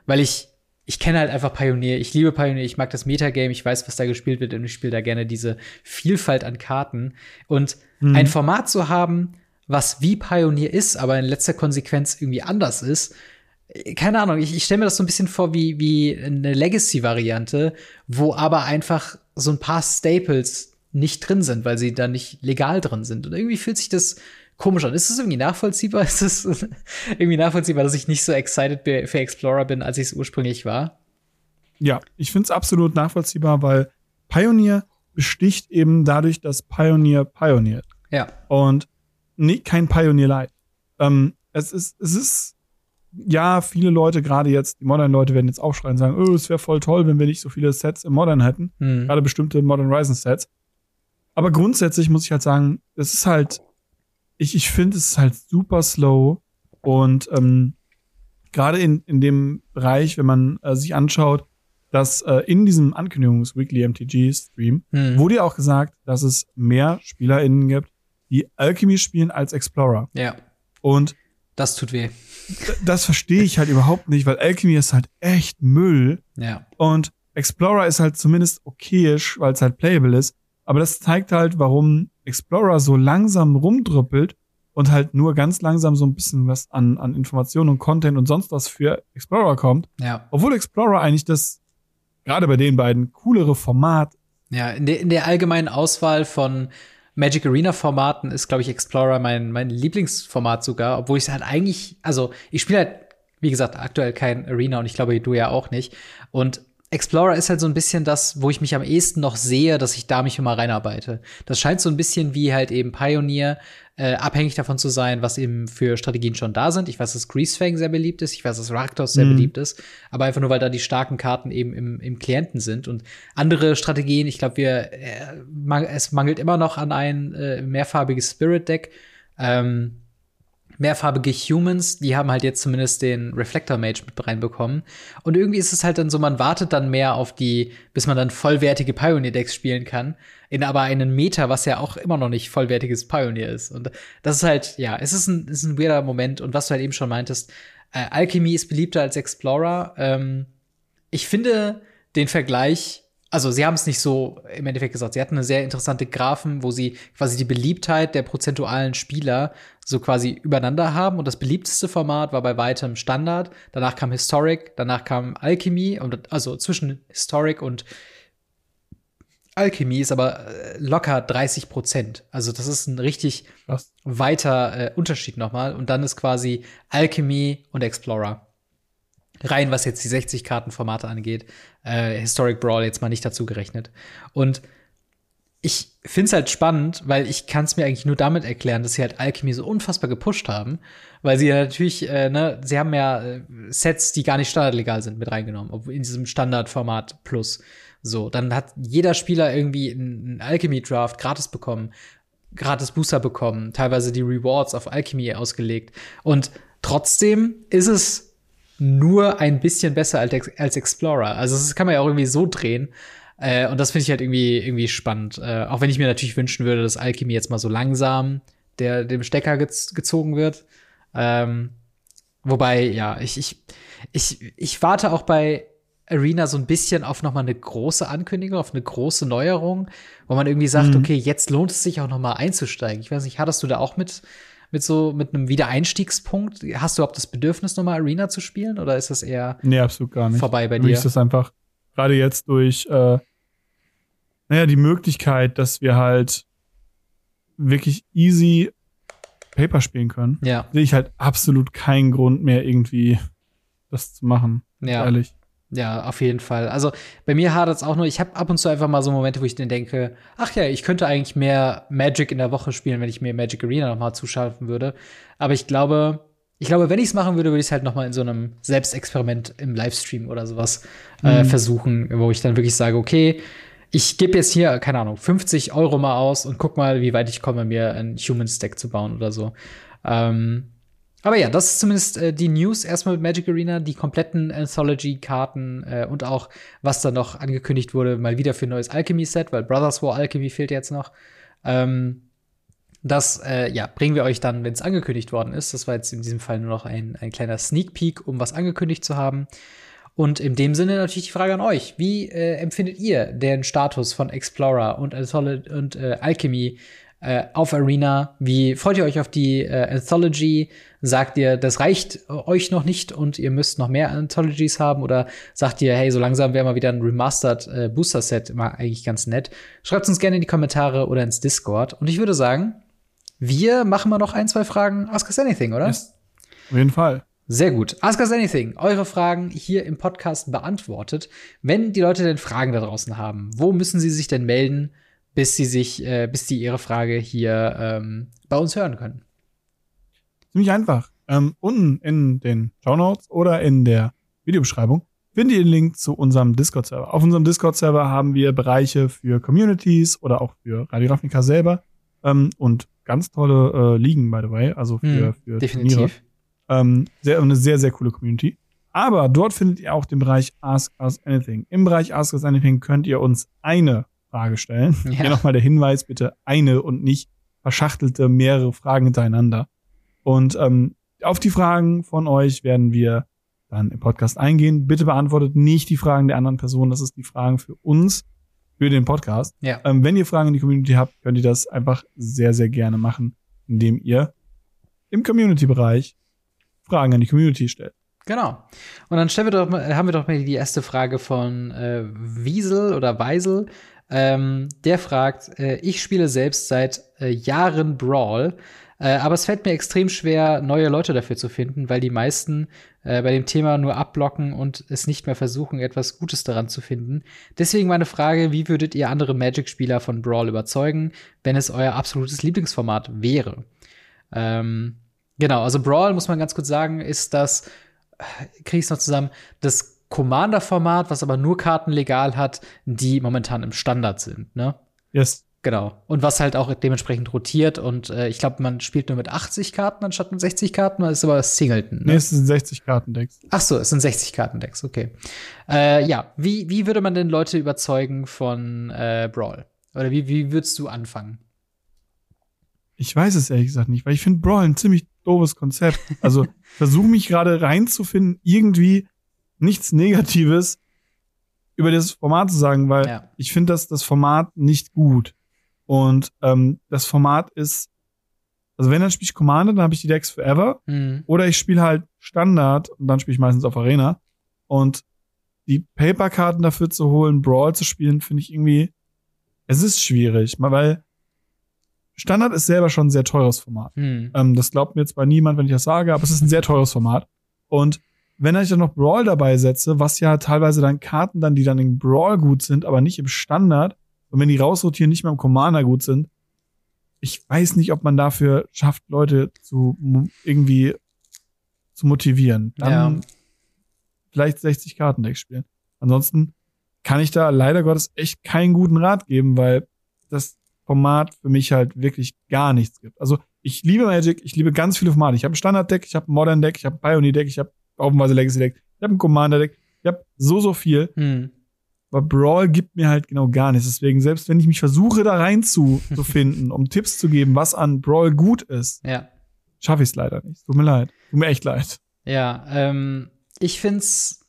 A: weil ich ich kenne halt einfach Pioneer. Ich liebe Pioneer. Ich mag das Metagame. Ich weiß, was da gespielt wird und ich spiele da gerne diese Vielfalt an Karten. Und mhm. ein Format zu haben, was wie Pioneer ist, aber in letzter Konsequenz irgendwie anders ist, keine Ahnung, ich, ich stelle mir das so ein bisschen vor wie, wie eine Legacy-Variante, wo aber einfach so ein paar Staples nicht drin sind, weil sie da nicht legal drin sind. Und irgendwie fühlt sich das komisch an. Ist es irgendwie nachvollziehbar? Ist es irgendwie nachvollziehbar, dass ich nicht so excited für Explorer bin, als ich es ursprünglich war?
B: Ja, ich finde es absolut nachvollziehbar, weil Pioneer besticht eben dadurch, dass Pioneer pioniert.
A: Ja.
B: Und nee, kein Pioneer Light. Ähm, es ist, es ist, ja, viele Leute, gerade jetzt, die Modern-Leute werden jetzt aufschreien und sagen, oh, es wäre voll toll, wenn wir nicht so viele Sets im Modern hätten. Mhm. Gerade bestimmte Modern Ryzen Sets. Aber grundsätzlich muss ich halt sagen, es ist halt ich, ich finde es halt super slow und ähm, gerade in, in dem Bereich, wenn man äh, sich anschaut, dass äh, in diesem Ankündigungs-Weekly MTG-Stream hm. wurde ja auch gesagt, dass es mehr SpielerInnen gibt, die Alchemy spielen als Explorer.
A: Ja.
B: Und
A: das tut weh.
B: Das verstehe ich halt überhaupt nicht, weil Alchemy ist halt echt Müll.
A: Ja.
B: Und Explorer ist halt zumindest okayisch, weil es halt playable ist. Aber das zeigt halt, warum Explorer so langsam rumdrüppelt und halt nur ganz langsam so ein bisschen was an, an Informationen und Content und sonst was für Explorer kommt.
A: Ja.
B: Obwohl Explorer eigentlich das, gerade bei den beiden, coolere Format.
A: Ja, in, der in der allgemeinen Auswahl von Magic Arena Formaten ist, glaube ich, Explorer mein, mein Lieblingsformat sogar, obwohl ich es halt eigentlich, also ich spiele halt, wie gesagt, aktuell kein Arena und ich glaube, du ja auch nicht. Und Explorer ist halt so ein bisschen das, wo ich mich am ehesten noch sehe, dass ich da mich immer reinarbeite. Das scheint so ein bisschen wie halt eben Pioneer, äh, abhängig davon zu sein, was eben für Strategien schon da sind. Ich weiß, dass Greasefang sehr beliebt ist, ich weiß, dass Raktos sehr mhm. beliebt ist, aber einfach nur, weil da die starken Karten eben im, im Klienten sind. Und andere Strategien, ich glaube, wir, äh, man, es mangelt immer noch an ein äh, mehrfarbiges Spirit-Deck. Ähm, mehrfarbige Humans, die haben halt jetzt zumindest den Reflector Mage mit reinbekommen. Und irgendwie ist es halt dann so, man wartet dann mehr auf die, bis man dann vollwertige Pioneer-Decks spielen kann. In aber einen Meta, was ja auch immer noch nicht vollwertiges Pioneer ist. Und das ist halt, ja, es ist ein, ist ein weirder Moment. Und was du halt eben schon meintest, äh, Alchemy ist beliebter als Explorer. Ähm, ich finde den Vergleich also sie haben es nicht so im Endeffekt gesagt. Sie hatten eine sehr interessante Graphen, wo sie quasi die Beliebtheit der prozentualen Spieler so quasi übereinander haben. Und das beliebteste Format war bei weitem Standard. Danach kam Historic, danach kam Alchemy. Und also zwischen Historic und Alchemy ist aber äh, locker 30 Prozent. Also das ist ein richtig Was? weiter äh, Unterschied nochmal. Und dann ist quasi Alchemy und Explorer rein was jetzt die 60 Karten Formate angeht, äh, Historic Brawl jetzt mal nicht dazu gerechnet. Und ich finde es halt spannend, weil ich kann es mir eigentlich nur damit erklären, dass sie halt Alchemy so unfassbar gepusht haben, weil sie ja natürlich, äh, ne, sie haben ja äh, Sets, die gar nicht standardlegal sind, mit reingenommen, in diesem Standardformat Plus. So, dann hat jeder Spieler irgendwie einen Alchemy Draft gratis bekommen, gratis Booster bekommen, teilweise die Rewards auf Alchemy ausgelegt und trotzdem ist es nur ein bisschen besser als, als Explorer. Also das kann man ja auch irgendwie so drehen. Äh, und das finde ich halt irgendwie, irgendwie spannend. Äh, auch wenn ich mir natürlich wünschen würde, dass Alchemy jetzt mal so langsam der, dem Stecker gez gezogen wird. Ähm, wobei, ja, ich, ich, ich, ich warte auch bei Arena so ein bisschen auf noch mal eine große Ankündigung, auf eine große Neuerung, wo man irgendwie sagt, mhm. okay, jetzt lohnt es sich auch noch mal einzusteigen. Ich weiß nicht, hattest du da auch mit mit so mit einem Wiedereinstiegspunkt? Hast du überhaupt das Bedürfnis, nochmal Arena zu spielen oder ist das eher
B: nee, absolut gar nicht.
A: vorbei bei dir?
B: Ist das einfach gerade jetzt durch, äh, naja, die Möglichkeit, dass wir halt wirklich easy Paper spielen können,
A: ja.
B: sehe ich halt absolut keinen Grund mehr, irgendwie das zu machen.
A: Ja.
B: Ehrlich.
A: Ja, auf jeden Fall. Also bei mir hadert es auch nur, ich habe ab und zu einfach mal so Momente, wo ich dann denke, ach ja, ich könnte eigentlich mehr Magic in der Woche spielen, wenn ich mir Magic Arena noch mal zuschalten würde. Aber ich glaube, ich glaube, wenn ich es machen würde, würde ich es halt noch mal in so einem Selbstexperiment im Livestream oder sowas äh, mhm. versuchen, wo ich dann wirklich sage, okay, ich gebe jetzt hier, keine Ahnung, 50 Euro mal aus und guck mal, wie weit ich komme, mir ein Human Stack zu bauen oder so. Ähm, aber ja, das ist zumindest äh, die News erstmal mit Magic Arena, die kompletten Anthology-Karten äh, und auch, was da noch angekündigt wurde, mal wieder für ein neues Alchemy-Set, weil Brothers War Alchemy fehlt jetzt noch. Ähm, das äh, ja, bringen wir euch dann, wenn es angekündigt worden ist. Das war jetzt in diesem Fall nur noch ein, ein kleiner Sneak Peek, um was angekündigt zu haben. Und in dem Sinne natürlich die Frage an euch. Wie äh, empfindet ihr den Status von Explorer und, und äh, Alchemy äh, auf Arena. Wie freut ihr euch auf die äh, Anthology? Sagt ihr, das reicht äh, euch noch nicht und ihr müsst noch mehr Anthologies haben? Oder sagt ihr, hey, so langsam wäre mal wieder ein Remastered äh, Booster Set immer eigentlich ganz nett? Schreibt uns gerne in die Kommentare oder ins Discord. Und ich würde sagen, wir machen mal noch ein, zwei Fragen Ask Us Anything, oder? Yes.
B: Auf jeden Fall.
A: Sehr gut. Ask Us Anything. Eure Fragen hier im Podcast beantwortet. Wenn die Leute denn Fragen da draußen haben, wo müssen sie sich denn melden? Bis sie sich, äh, bis sie ihre Frage hier ähm, bei uns hören können.
B: Ziemlich einfach. Ähm, unten in den Show Notes oder in der Videobeschreibung findet ihr den Link zu unserem Discord-Server. Auf unserem Discord-Server haben wir Bereiche für Communities oder auch für Radiografika selber ähm, und ganz tolle äh, Ligen, by the way, also für, hm, für
A: definitiv. Turniere.
B: Ähm, sehr, eine sehr, sehr coole Community. Aber dort findet ihr auch den Bereich Ask Us Anything. Im Bereich Ask Us Anything könnt ihr uns eine Frage stellen. Ja. Hier nochmal der Hinweis, bitte eine und nicht verschachtelte mehrere Fragen hintereinander. Und ähm, auf die Fragen von euch werden wir dann im Podcast eingehen. Bitte beantwortet nicht die Fragen der anderen Personen. Das ist die Fragen für uns, für den Podcast.
A: Ja.
B: Ähm, wenn ihr Fragen in die Community habt, könnt ihr das einfach sehr, sehr gerne machen, indem ihr im Community-Bereich Fragen an die Community stellt.
A: Genau. Und dann stellen wir doch mal, haben wir doch mal die erste Frage von äh, Wiesel oder Weisel. Ähm, der fragt, äh, ich spiele selbst seit äh, Jahren Brawl, äh, aber es fällt mir extrem schwer, neue Leute dafür zu finden, weil die meisten äh, bei dem Thema nur abblocken und es nicht mehr versuchen, etwas Gutes daran zu finden. Deswegen meine Frage, wie würdet ihr andere Magic-Spieler von Brawl überzeugen, wenn es euer absolutes Lieblingsformat wäre? Ähm, genau, also Brawl, muss man ganz kurz sagen, ist das, äh, kriege ich es noch zusammen, das Commander-Format, was aber nur Karten legal hat, die momentan im Standard sind, ne?
B: Yes.
A: Genau. Und was halt auch dementsprechend rotiert. Und äh, ich glaube, man spielt nur mit 80 Karten anstatt mit 60 Karten. Das ist aber Singleton. Ne?
B: Nee, es sind 60 Kartendecks.
A: Ach so, es sind 60 Kartendecks, okay. Äh, ja, wie, wie würde man denn Leute überzeugen von äh, Brawl? Oder wie, wie würdest du anfangen?
B: Ich weiß es ehrlich gesagt nicht, weil ich finde Brawl ein ziemlich doofes Konzept. Also versuche mich gerade reinzufinden, irgendwie nichts Negatives über das Format zu sagen, weil ja. ich finde das, das Format nicht gut. Und ähm, das Format ist, also wenn dann spiele ich Commander, dann habe ich die Decks Forever. Mhm. Oder ich spiele halt Standard und dann spiele ich meistens auf Arena. Und die Paperkarten dafür zu holen, Brawl zu spielen, finde ich irgendwie, es ist schwierig, weil Standard ist selber schon ein sehr teures Format. Mhm. Ähm, das glaubt mir jetzt bei niemand, wenn ich das sage, aber es ist ein sehr teures Format. Und wenn ich dann noch Brawl dabei setze, was ja teilweise dann Karten dann, die dann in Brawl gut sind, aber nicht im Standard, und wenn die rausrotieren, nicht mehr im Commander gut sind, ich weiß nicht, ob man dafür schafft, Leute zu irgendwie zu motivieren. Dann ja. vielleicht 60 Kartendecks spielen. Ansonsten kann ich da leider Gottes echt keinen guten Rat geben, weil das Format für mich halt wirklich gar nichts gibt. Also ich liebe Magic, ich liebe ganz viele Formate. Ich habe ein Standard-Deck, ich habe ein Modern-Deck, ich habe ein Pioneer-Deck, ich habe haufenweise Legacy Deck. Ich habe ein Commander Deck. Ich habe so, so viel. Mhm. Aber Brawl gibt mir halt genau gar nichts. Deswegen, selbst wenn ich mich versuche, da rein zu, zu finden, um Tipps zu geben, was an Brawl gut ist,
A: ja.
B: schaffe ich es leider nicht. Tut mir leid. Tut mir echt leid.
A: Ja, ähm, ich find's,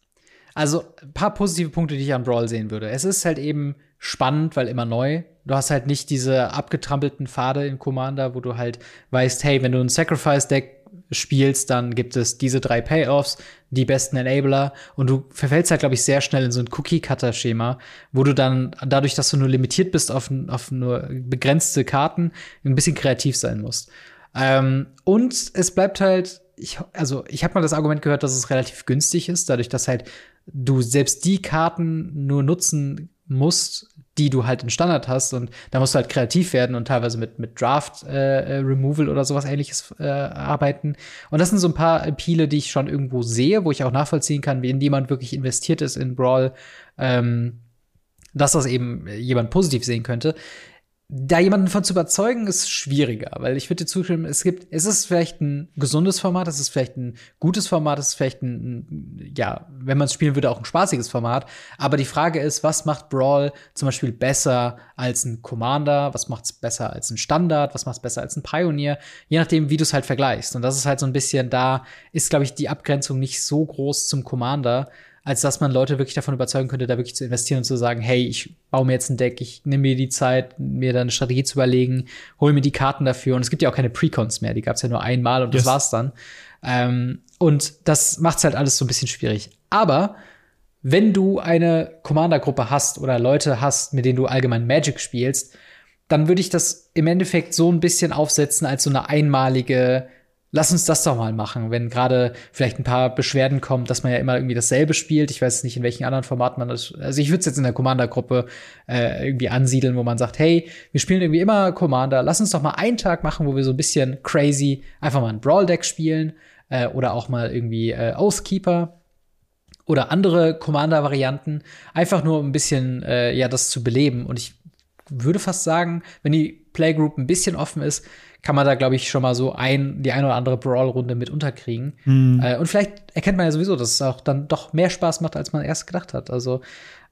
A: also ein paar positive Punkte, die ich an Brawl sehen würde. Es ist halt eben spannend, weil immer neu. Du hast halt nicht diese abgetrampelten Pfade in Commander, wo du halt weißt, hey, wenn du ein Sacrifice-Deck spielst, dann gibt es diese drei Payoffs, die besten Enabler und du verfällst halt, glaube ich, sehr schnell in so ein Cookie-Cutter-Schema, wo du dann dadurch, dass du nur limitiert bist auf, auf nur begrenzte Karten, ein bisschen kreativ sein musst. Ähm, und es bleibt halt, ich, also ich habe mal das Argument gehört, dass es relativ günstig ist, dadurch, dass halt du selbst die Karten nur nutzen musst, die du halt im Standard hast und da musst du halt kreativ werden und teilweise mit, mit Draft äh, äh, Removal oder sowas ähnliches äh, arbeiten. Und das sind so ein paar Appeale, die ich schon irgendwo sehe, wo ich auch nachvollziehen kann, wie jemand wirklich investiert ist in Brawl, ähm, dass das eben jemand positiv sehen könnte da jemanden von zu überzeugen, ist schwieriger, weil ich würde dir zustimmen, es gibt, es ist vielleicht ein gesundes Format, es ist vielleicht ein gutes Format, es ist vielleicht ein, ja, wenn man es spielen würde, auch ein spaßiges Format. Aber die Frage ist, was macht Brawl zum Beispiel besser als ein Commander? Was macht es besser als ein Standard? Was macht es besser als ein Pioneer? Je nachdem, wie du es halt vergleichst. Und das ist halt so ein bisschen, da ist, glaube ich, die Abgrenzung nicht so groß zum Commander, als dass man Leute wirklich davon überzeugen könnte, da wirklich zu investieren und zu sagen, hey, ich baue mir jetzt ein Deck, ich nehme mir die Zeit, mir da eine Strategie zu überlegen, hole mir die Karten dafür. Und es gibt ja auch keine Precons mehr, die gab es ja nur einmal und yes. das war's dann. Ähm, und das macht's halt alles so ein bisschen schwierig. Aber wenn du eine Commander-Gruppe hast oder Leute hast, mit denen du allgemein Magic spielst, dann würde ich das im Endeffekt so ein bisschen aufsetzen als so eine einmalige lass uns das doch mal machen, wenn gerade vielleicht ein paar Beschwerden kommen, dass man ja immer irgendwie dasselbe spielt. Ich weiß nicht, in welchen anderen Formaten man das. Also ich würde es jetzt in der Commander-Gruppe äh, irgendwie ansiedeln, wo man sagt, hey, wir spielen irgendwie immer Commander, lass uns doch mal einen Tag machen, wo wir so ein bisschen crazy einfach mal ein Brawl-Deck spielen äh, oder auch mal irgendwie äh, Oathkeeper oder andere Commander-Varianten, einfach nur um ein bisschen äh, ja das zu beleben. Und ich würde fast sagen, wenn die Playgroup ein bisschen offen ist, kann man da, glaube ich, schon mal so ein, die ein oder andere Brawl-Runde mit unterkriegen. Mhm. Äh, und vielleicht erkennt man ja sowieso, dass es auch dann doch mehr Spaß macht, als man erst gedacht hat. Also,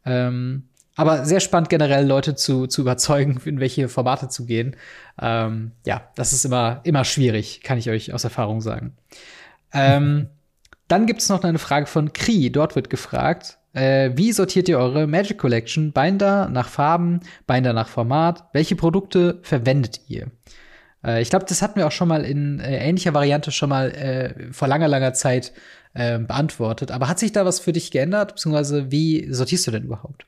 A: ähm, aber sehr spannend generell Leute zu, zu überzeugen, in welche Formate zu gehen. Ähm, ja, das ist immer, immer schwierig, kann ich euch aus Erfahrung sagen. Ähm, dann gibt es noch eine Frage von Kri. Dort wird gefragt, äh, wie sortiert ihr eure Magic Collection? Binder nach Farben, Binder nach Format. Welche Produkte verwendet ihr? Äh, ich glaube, das hatten wir auch schon mal in äh, ähnlicher Variante schon mal äh, vor langer, langer Zeit äh, beantwortet. Aber hat sich da was für dich geändert? Beziehungsweise wie sortierst du denn überhaupt?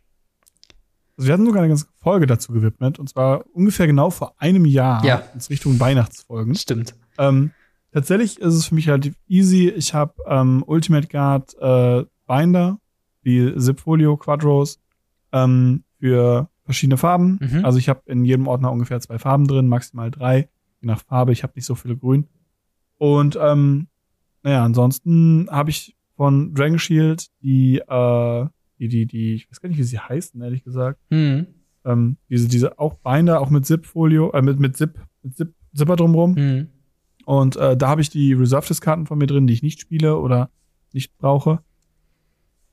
B: Also wir hatten sogar eine ganze Folge dazu gewidmet. Und zwar ungefähr genau vor einem Jahr
A: ja.
B: in Richtung Weihnachtsfolgen.
A: Stimmt.
B: Ähm, tatsächlich ist es für mich relativ easy. Ich habe ähm, Ultimate Guard äh, Binder, wie Zipfolio Quadros, ähm, für verschiedene Farben. Mhm. Also ich habe in jedem Ordner ungefähr zwei Farben drin, maximal drei je nach Farbe. Ich habe nicht so viele Grün. Und ähm, naja, ansonsten habe ich von Dragon Shield die, äh, die, die, die, ich weiß gar nicht, wie sie heißen, ehrlich gesagt.
A: Mhm.
B: Ähm, diese, diese auch Binder, auch mit Zip-Folio, äh, mit, mit Zip, mit Zip, Zipper drumrum.
A: Mhm.
B: Und äh, da habe ich die Reserved-Karten von mir drin, die ich nicht spiele oder nicht brauche.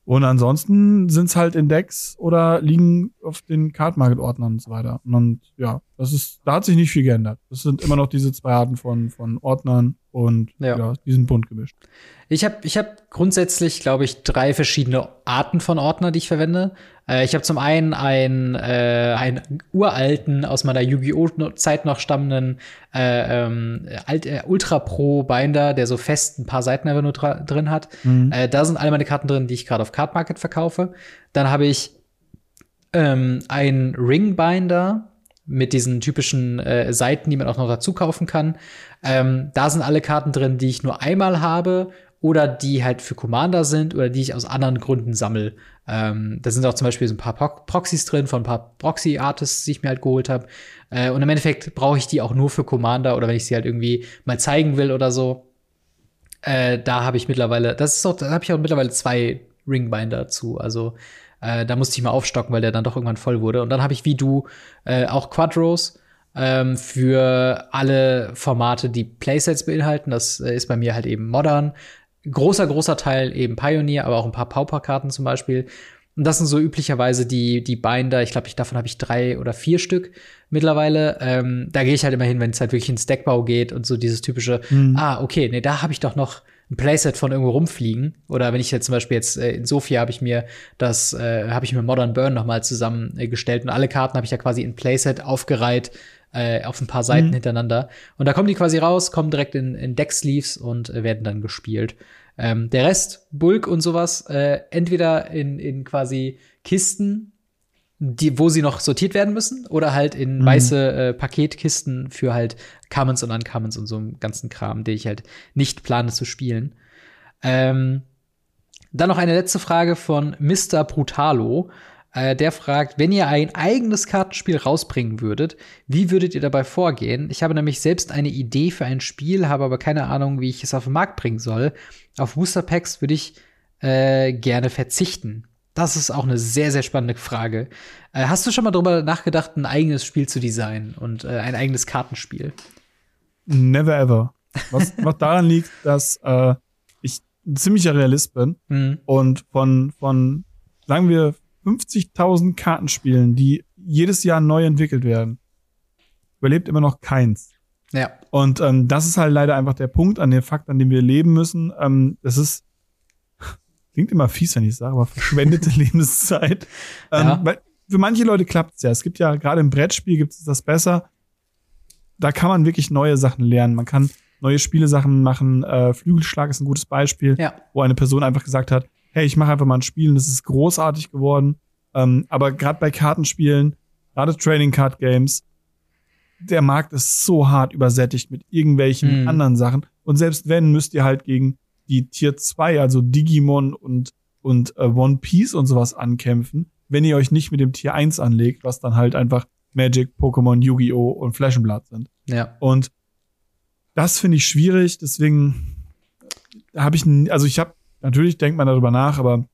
B: Und ansonsten sind's halt in Decks oder liegen auf den Card Market Ordnern und so weiter. Und ja, das ist, da hat sich nicht viel geändert. Das sind immer noch diese zwei Arten von, von Ordnern und ja, ja die sind bunt gemischt.
A: Ich habe ich hab grundsätzlich, glaube ich, drei verschiedene Arten von Ordner, die ich verwende. Äh, ich habe zum einen einen, äh, einen uralten, aus meiner Yu-Gi-Oh! Zeit noch stammenden äh, ähm, Alt, äh, Ultra Pro Binder, der so fest ein paar Seiten einfach nur drin hat. Mhm. Äh, da sind alle meine Karten drin, die ich gerade auf Card Market verkaufe. Dann habe ich ähm, einen Ring Binder, mit diesen typischen äh, Seiten, die man auch noch dazu kaufen kann. Ähm, da sind alle Karten drin, die ich nur einmal habe oder die halt für Commander sind oder die ich aus anderen Gründen sammle. Ähm, da sind auch zum Beispiel so ein paar Pro Proxys drin von ein paar Proxy-Artists, die ich mir halt geholt habe. Äh, und im Endeffekt brauche ich die auch nur für Commander oder wenn ich sie halt irgendwie mal zeigen will oder so. Äh, da habe ich mittlerweile, das ist auch, da habe ich auch mittlerweile zwei Ringbinder zu. Also äh, da musste ich mal aufstocken, weil der dann doch irgendwann voll wurde. Und dann habe ich wie du äh, auch Quadros ähm, für alle Formate, die Playsets beinhalten. Das äh, ist bei mir halt eben Modern. Großer, großer Teil eben Pioneer, aber auch ein paar Pauper-Karten zum Beispiel. Und das sind so üblicherweise die, die Binder. Ich glaube, ich, davon habe ich drei oder vier Stück mittlerweile. Ähm, da gehe ich halt immer hin, wenn es halt wirklich ins Deckbau geht und so dieses typische, mhm. ah, okay, nee, da habe ich doch noch ein Playset von irgendwo rumfliegen. Oder wenn ich jetzt zum Beispiel jetzt äh, in Sofia habe ich mir das, äh, habe ich mir Modern Burn nochmal zusammengestellt und alle Karten habe ich ja quasi in Playset aufgereiht äh, auf ein paar Seiten mhm. hintereinander. Und da kommen die quasi raus, kommen direkt in, in Decksleeves und äh, werden dann gespielt. Ähm, der Rest, Bulk und sowas, äh, entweder in, in quasi Kisten, die, wo sie noch sortiert werden müssen, oder halt in mhm. weiße äh, Paketkisten für halt Commons und Uncommons und so einen ganzen Kram, den ich halt nicht plane zu spielen. Ähm, dann noch eine letzte Frage von Mr. Brutalo. Äh, der fragt, wenn ihr ein eigenes Kartenspiel rausbringen würdet, wie würdet ihr dabei vorgehen? Ich habe nämlich selbst eine Idee für ein Spiel, habe aber keine Ahnung, wie ich es auf den Markt bringen soll. Auf Booster Packs würde ich äh, gerne verzichten. Das ist auch eine sehr, sehr spannende Frage. Äh, hast du schon mal darüber nachgedacht, ein eigenes Spiel zu designen und äh, ein eigenes Kartenspiel?
B: Never ever. Was, was daran liegt, dass äh, ich ein ziemlicher Realist bin mhm. und von, von, sagen wir, 50.000 Kartenspielen, die jedes Jahr neu entwickelt werden, überlebt immer noch keins.
A: Ja.
B: Und ähm, das ist halt leider einfach der Punkt an dem Fakt, an dem wir leben müssen. Ähm, das ist klingt immer fies, wenn ich sage, aber verschwendete Lebenszeit. Ähm, ja. Weil für manche Leute klappt es ja. Es gibt ja gerade im Brettspiel gibt es das besser. Da kann man wirklich neue Sachen lernen. Man kann neue Spielesachen machen. Äh, Flügelschlag ist ein gutes Beispiel,
A: ja.
B: wo eine Person einfach gesagt hat, hey, ich mache einfach mal ein Spiel und das ist großartig geworden. Ähm, aber gerade bei Kartenspielen, gerade Trading Card Games, der Markt ist so hart übersättigt mit irgendwelchen mhm. anderen Sachen. Und selbst wenn, müsst ihr halt gegen die Tier 2, also Digimon und, und äh, One Piece und sowas ankämpfen, wenn ihr euch nicht mit dem Tier 1 anlegt, was dann halt einfach Magic, Pokémon, Yu-Gi-Oh! und Blood sind.
A: Ja.
B: Und das finde ich schwierig, deswegen habe ich, also ich habe Natürlich denkt man darüber nach, aber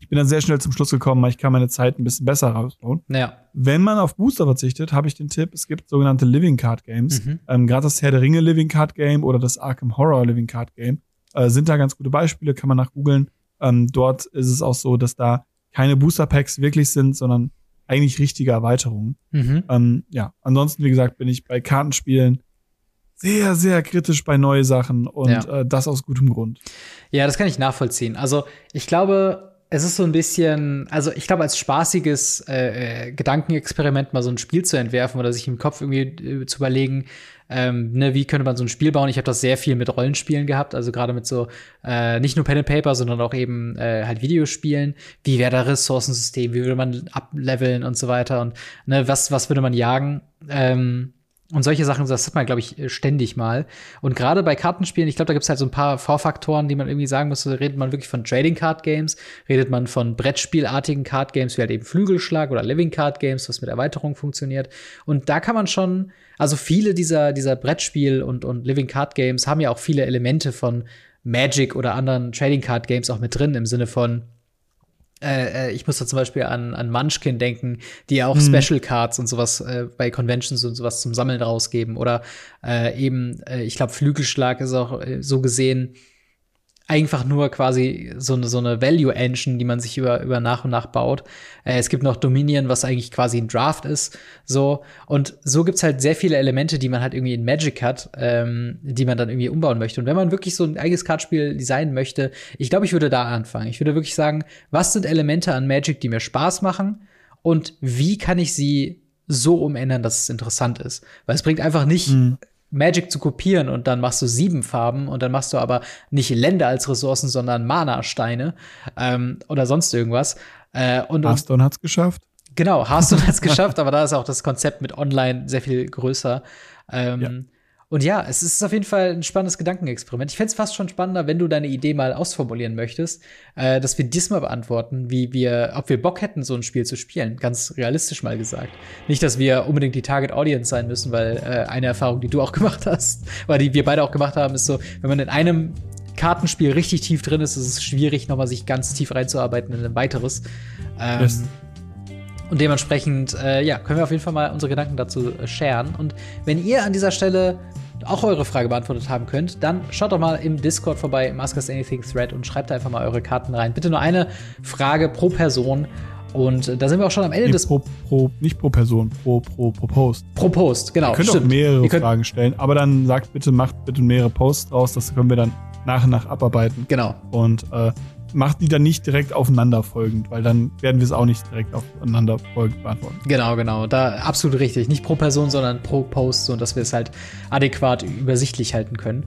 B: ich bin dann sehr schnell zum Schluss gekommen, ich kann meine Zeit ein bisschen besser rausbauen.
A: Ja.
B: Wenn man auf Booster verzichtet, habe ich den Tipp, es gibt sogenannte Living Card Games. Mhm. Ähm, Gerade das Herr der Ringe Living Card Game oder das Arkham Horror Living Card Game äh, sind da ganz gute Beispiele, kann man nachgoogeln. Ähm, dort ist es auch so, dass da keine Booster Packs wirklich sind, sondern eigentlich richtige Erweiterungen. Mhm. Ähm, ja, ansonsten, wie gesagt, bin ich bei Kartenspielen sehr, sehr kritisch bei neue Sachen und ja. äh, das aus gutem Grund.
A: Ja, das kann ich nachvollziehen. Also ich glaube, es ist so ein bisschen, also ich glaube, als spaßiges äh, äh, Gedankenexperiment mal so ein Spiel zu entwerfen oder sich im Kopf irgendwie äh, zu überlegen, ähm, ne, wie könnte man so ein Spiel bauen? Ich habe das sehr viel mit Rollenspielen gehabt, also gerade mit so äh, nicht nur Pen and Paper, sondern auch eben äh, halt Videospielen. Wie wäre da Ressourcensystem? Wie würde man ableveln und so weiter? Und ne, was was würde man jagen? Ähm, und solche Sachen, das hat man, glaube ich, ständig mal. Und gerade bei Kartenspielen, ich glaube, da gibt es halt so ein paar Vorfaktoren, die man irgendwie sagen muss. Redet man wirklich von Trading Card Games? Redet man von Brettspielartigen Card Games, wie halt eben Flügelschlag oder Living Card Games, was mit Erweiterung funktioniert? Und da kann man schon, also viele dieser, dieser Brettspiel- und, und Living Card Games haben ja auch viele Elemente von Magic oder anderen Trading Card Games auch mit drin, im Sinne von, äh, äh, ich muss da zum Beispiel an, an Munchkin denken, die ja auch mhm. Special Cards und sowas äh, bei Conventions und sowas zum Sammeln rausgeben. Oder äh, eben, äh, ich glaube, Flügelschlag ist auch äh, so gesehen einfach nur quasi so eine, so eine Value Engine, die man sich über, über nach und nach baut. Äh, es gibt noch Dominion, was eigentlich quasi ein Draft ist, so. Und so gibt's halt sehr viele Elemente, die man halt irgendwie in Magic hat, ähm, die man dann irgendwie umbauen möchte. Und wenn man wirklich so ein eigenes Kartspiel designen möchte, ich glaube, ich würde da anfangen. Ich würde wirklich sagen, was sind Elemente an Magic, die mir Spaß machen? Und wie kann ich sie so umändern, dass es interessant ist? Weil es bringt einfach nicht, mhm Magic zu kopieren und dann machst du sieben Farben und dann machst du aber nicht Länder als Ressourcen, sondern Mana-Steine ähm, oder sonst irgendwas.
B: Äh, und, Hearthstone hat's geschafft.
A: Genau, Hearthstone hat's geschafft, aber da ist auch das Konzept mit Online sehr viel größer. Ähm, ja. Und ja, es ist auf jeden Fall ein spannendes Gedankenexperiment. Ich fände es fast schon spannender, wenn du deine Idee mal ausformulieren möchtest, äh, dass wir diesmal beantworten, wie wir, ob wir Bock hätten, so ein Spiel zu spielen. Ganz realistisch mal gesagt. Nicht, dass wir unbedingt die Target Audience sein müssen, weil äh, eine Erfahrung, die du auch gemacht hast, weil die wir beide auch gemacht haben, ist so, wenn man in einem Kartenspiel richtig tief drin ist, ist es schwierig, nochmal sich ganz tief reinzuarbeiten in ein weiteres. Ähm, yes. Und dementsprechend, äh, ja, können wir auf jeden Fall mal unsere Gedanken dazu äh, sharen. Und wenn ihr an dieser Stelle auch eure Frage beantwortet haben könnt, dann schaut doch mal im Discord vorbei, im Ask Us Anything Thread und schreibt da einfach mal eure Karten rein. Bitte nur eine Frage pro Person. Und da sind wir auch schon am Ende nee, des.
B: Pro, pro, nicht pro Person, pro, pro, pro Post.
A: Pro Post, genau.
B: Ihr könnt stimmt. auch mehrere könnt Fragen stellen, aber dann sagt bitte, macht bitte mehrere Posts draus, das können wir dann nach und nach abarbeiten.
A: Genau.
B: Und äh, macht die dann nicht direkt aufeinander folgend, weil dann werden wir es auch nicht direkt aufeinander folgend beantworten.
A: Genau, genau. Da absolut richtig. Nicht pro Person, sondern pro Post, so dass wir es halt adäquat übersichtlich halten können.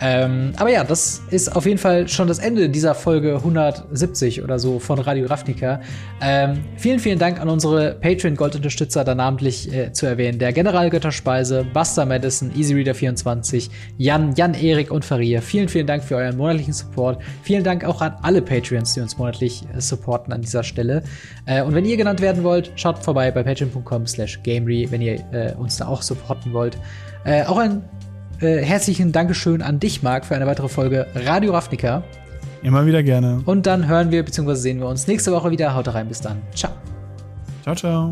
A: Ähm, aber ja, das ist auf jeden Fall schon das Ende dieser Folge 170 oder so von Radio Ravnica. Ähm, vielen, vielen Dank an unsere Patreon-Gold-Unterstützer, da namentlich äh, zu erwähnen. Der General Götterspeise, Buster Madison, EasyReader24, Jan, Jan Erik und Faria. Vielen, vielen Dank für euren monatlichen Support. Vielen Dank auch an alle Patreons, die uns monatlich äh, supporten an dieser Stelle. Äh, und wenn ihr genannt werden wollt, schaut vorbei bei patreon.com slash gamery, wenn ihr äh, uns da auch supporten wollt. Äh, auch ein äh, herzlichen Dankeschön an dich, Marc, für eine weitere Folge Radio Ravnica.
B: Immer wieder gerne.
A: Und dann hören wir bzw. sehen wir uns nächste Woche wieder. Haut rein, bis dann. Ciao.
B: Ciao, ciao.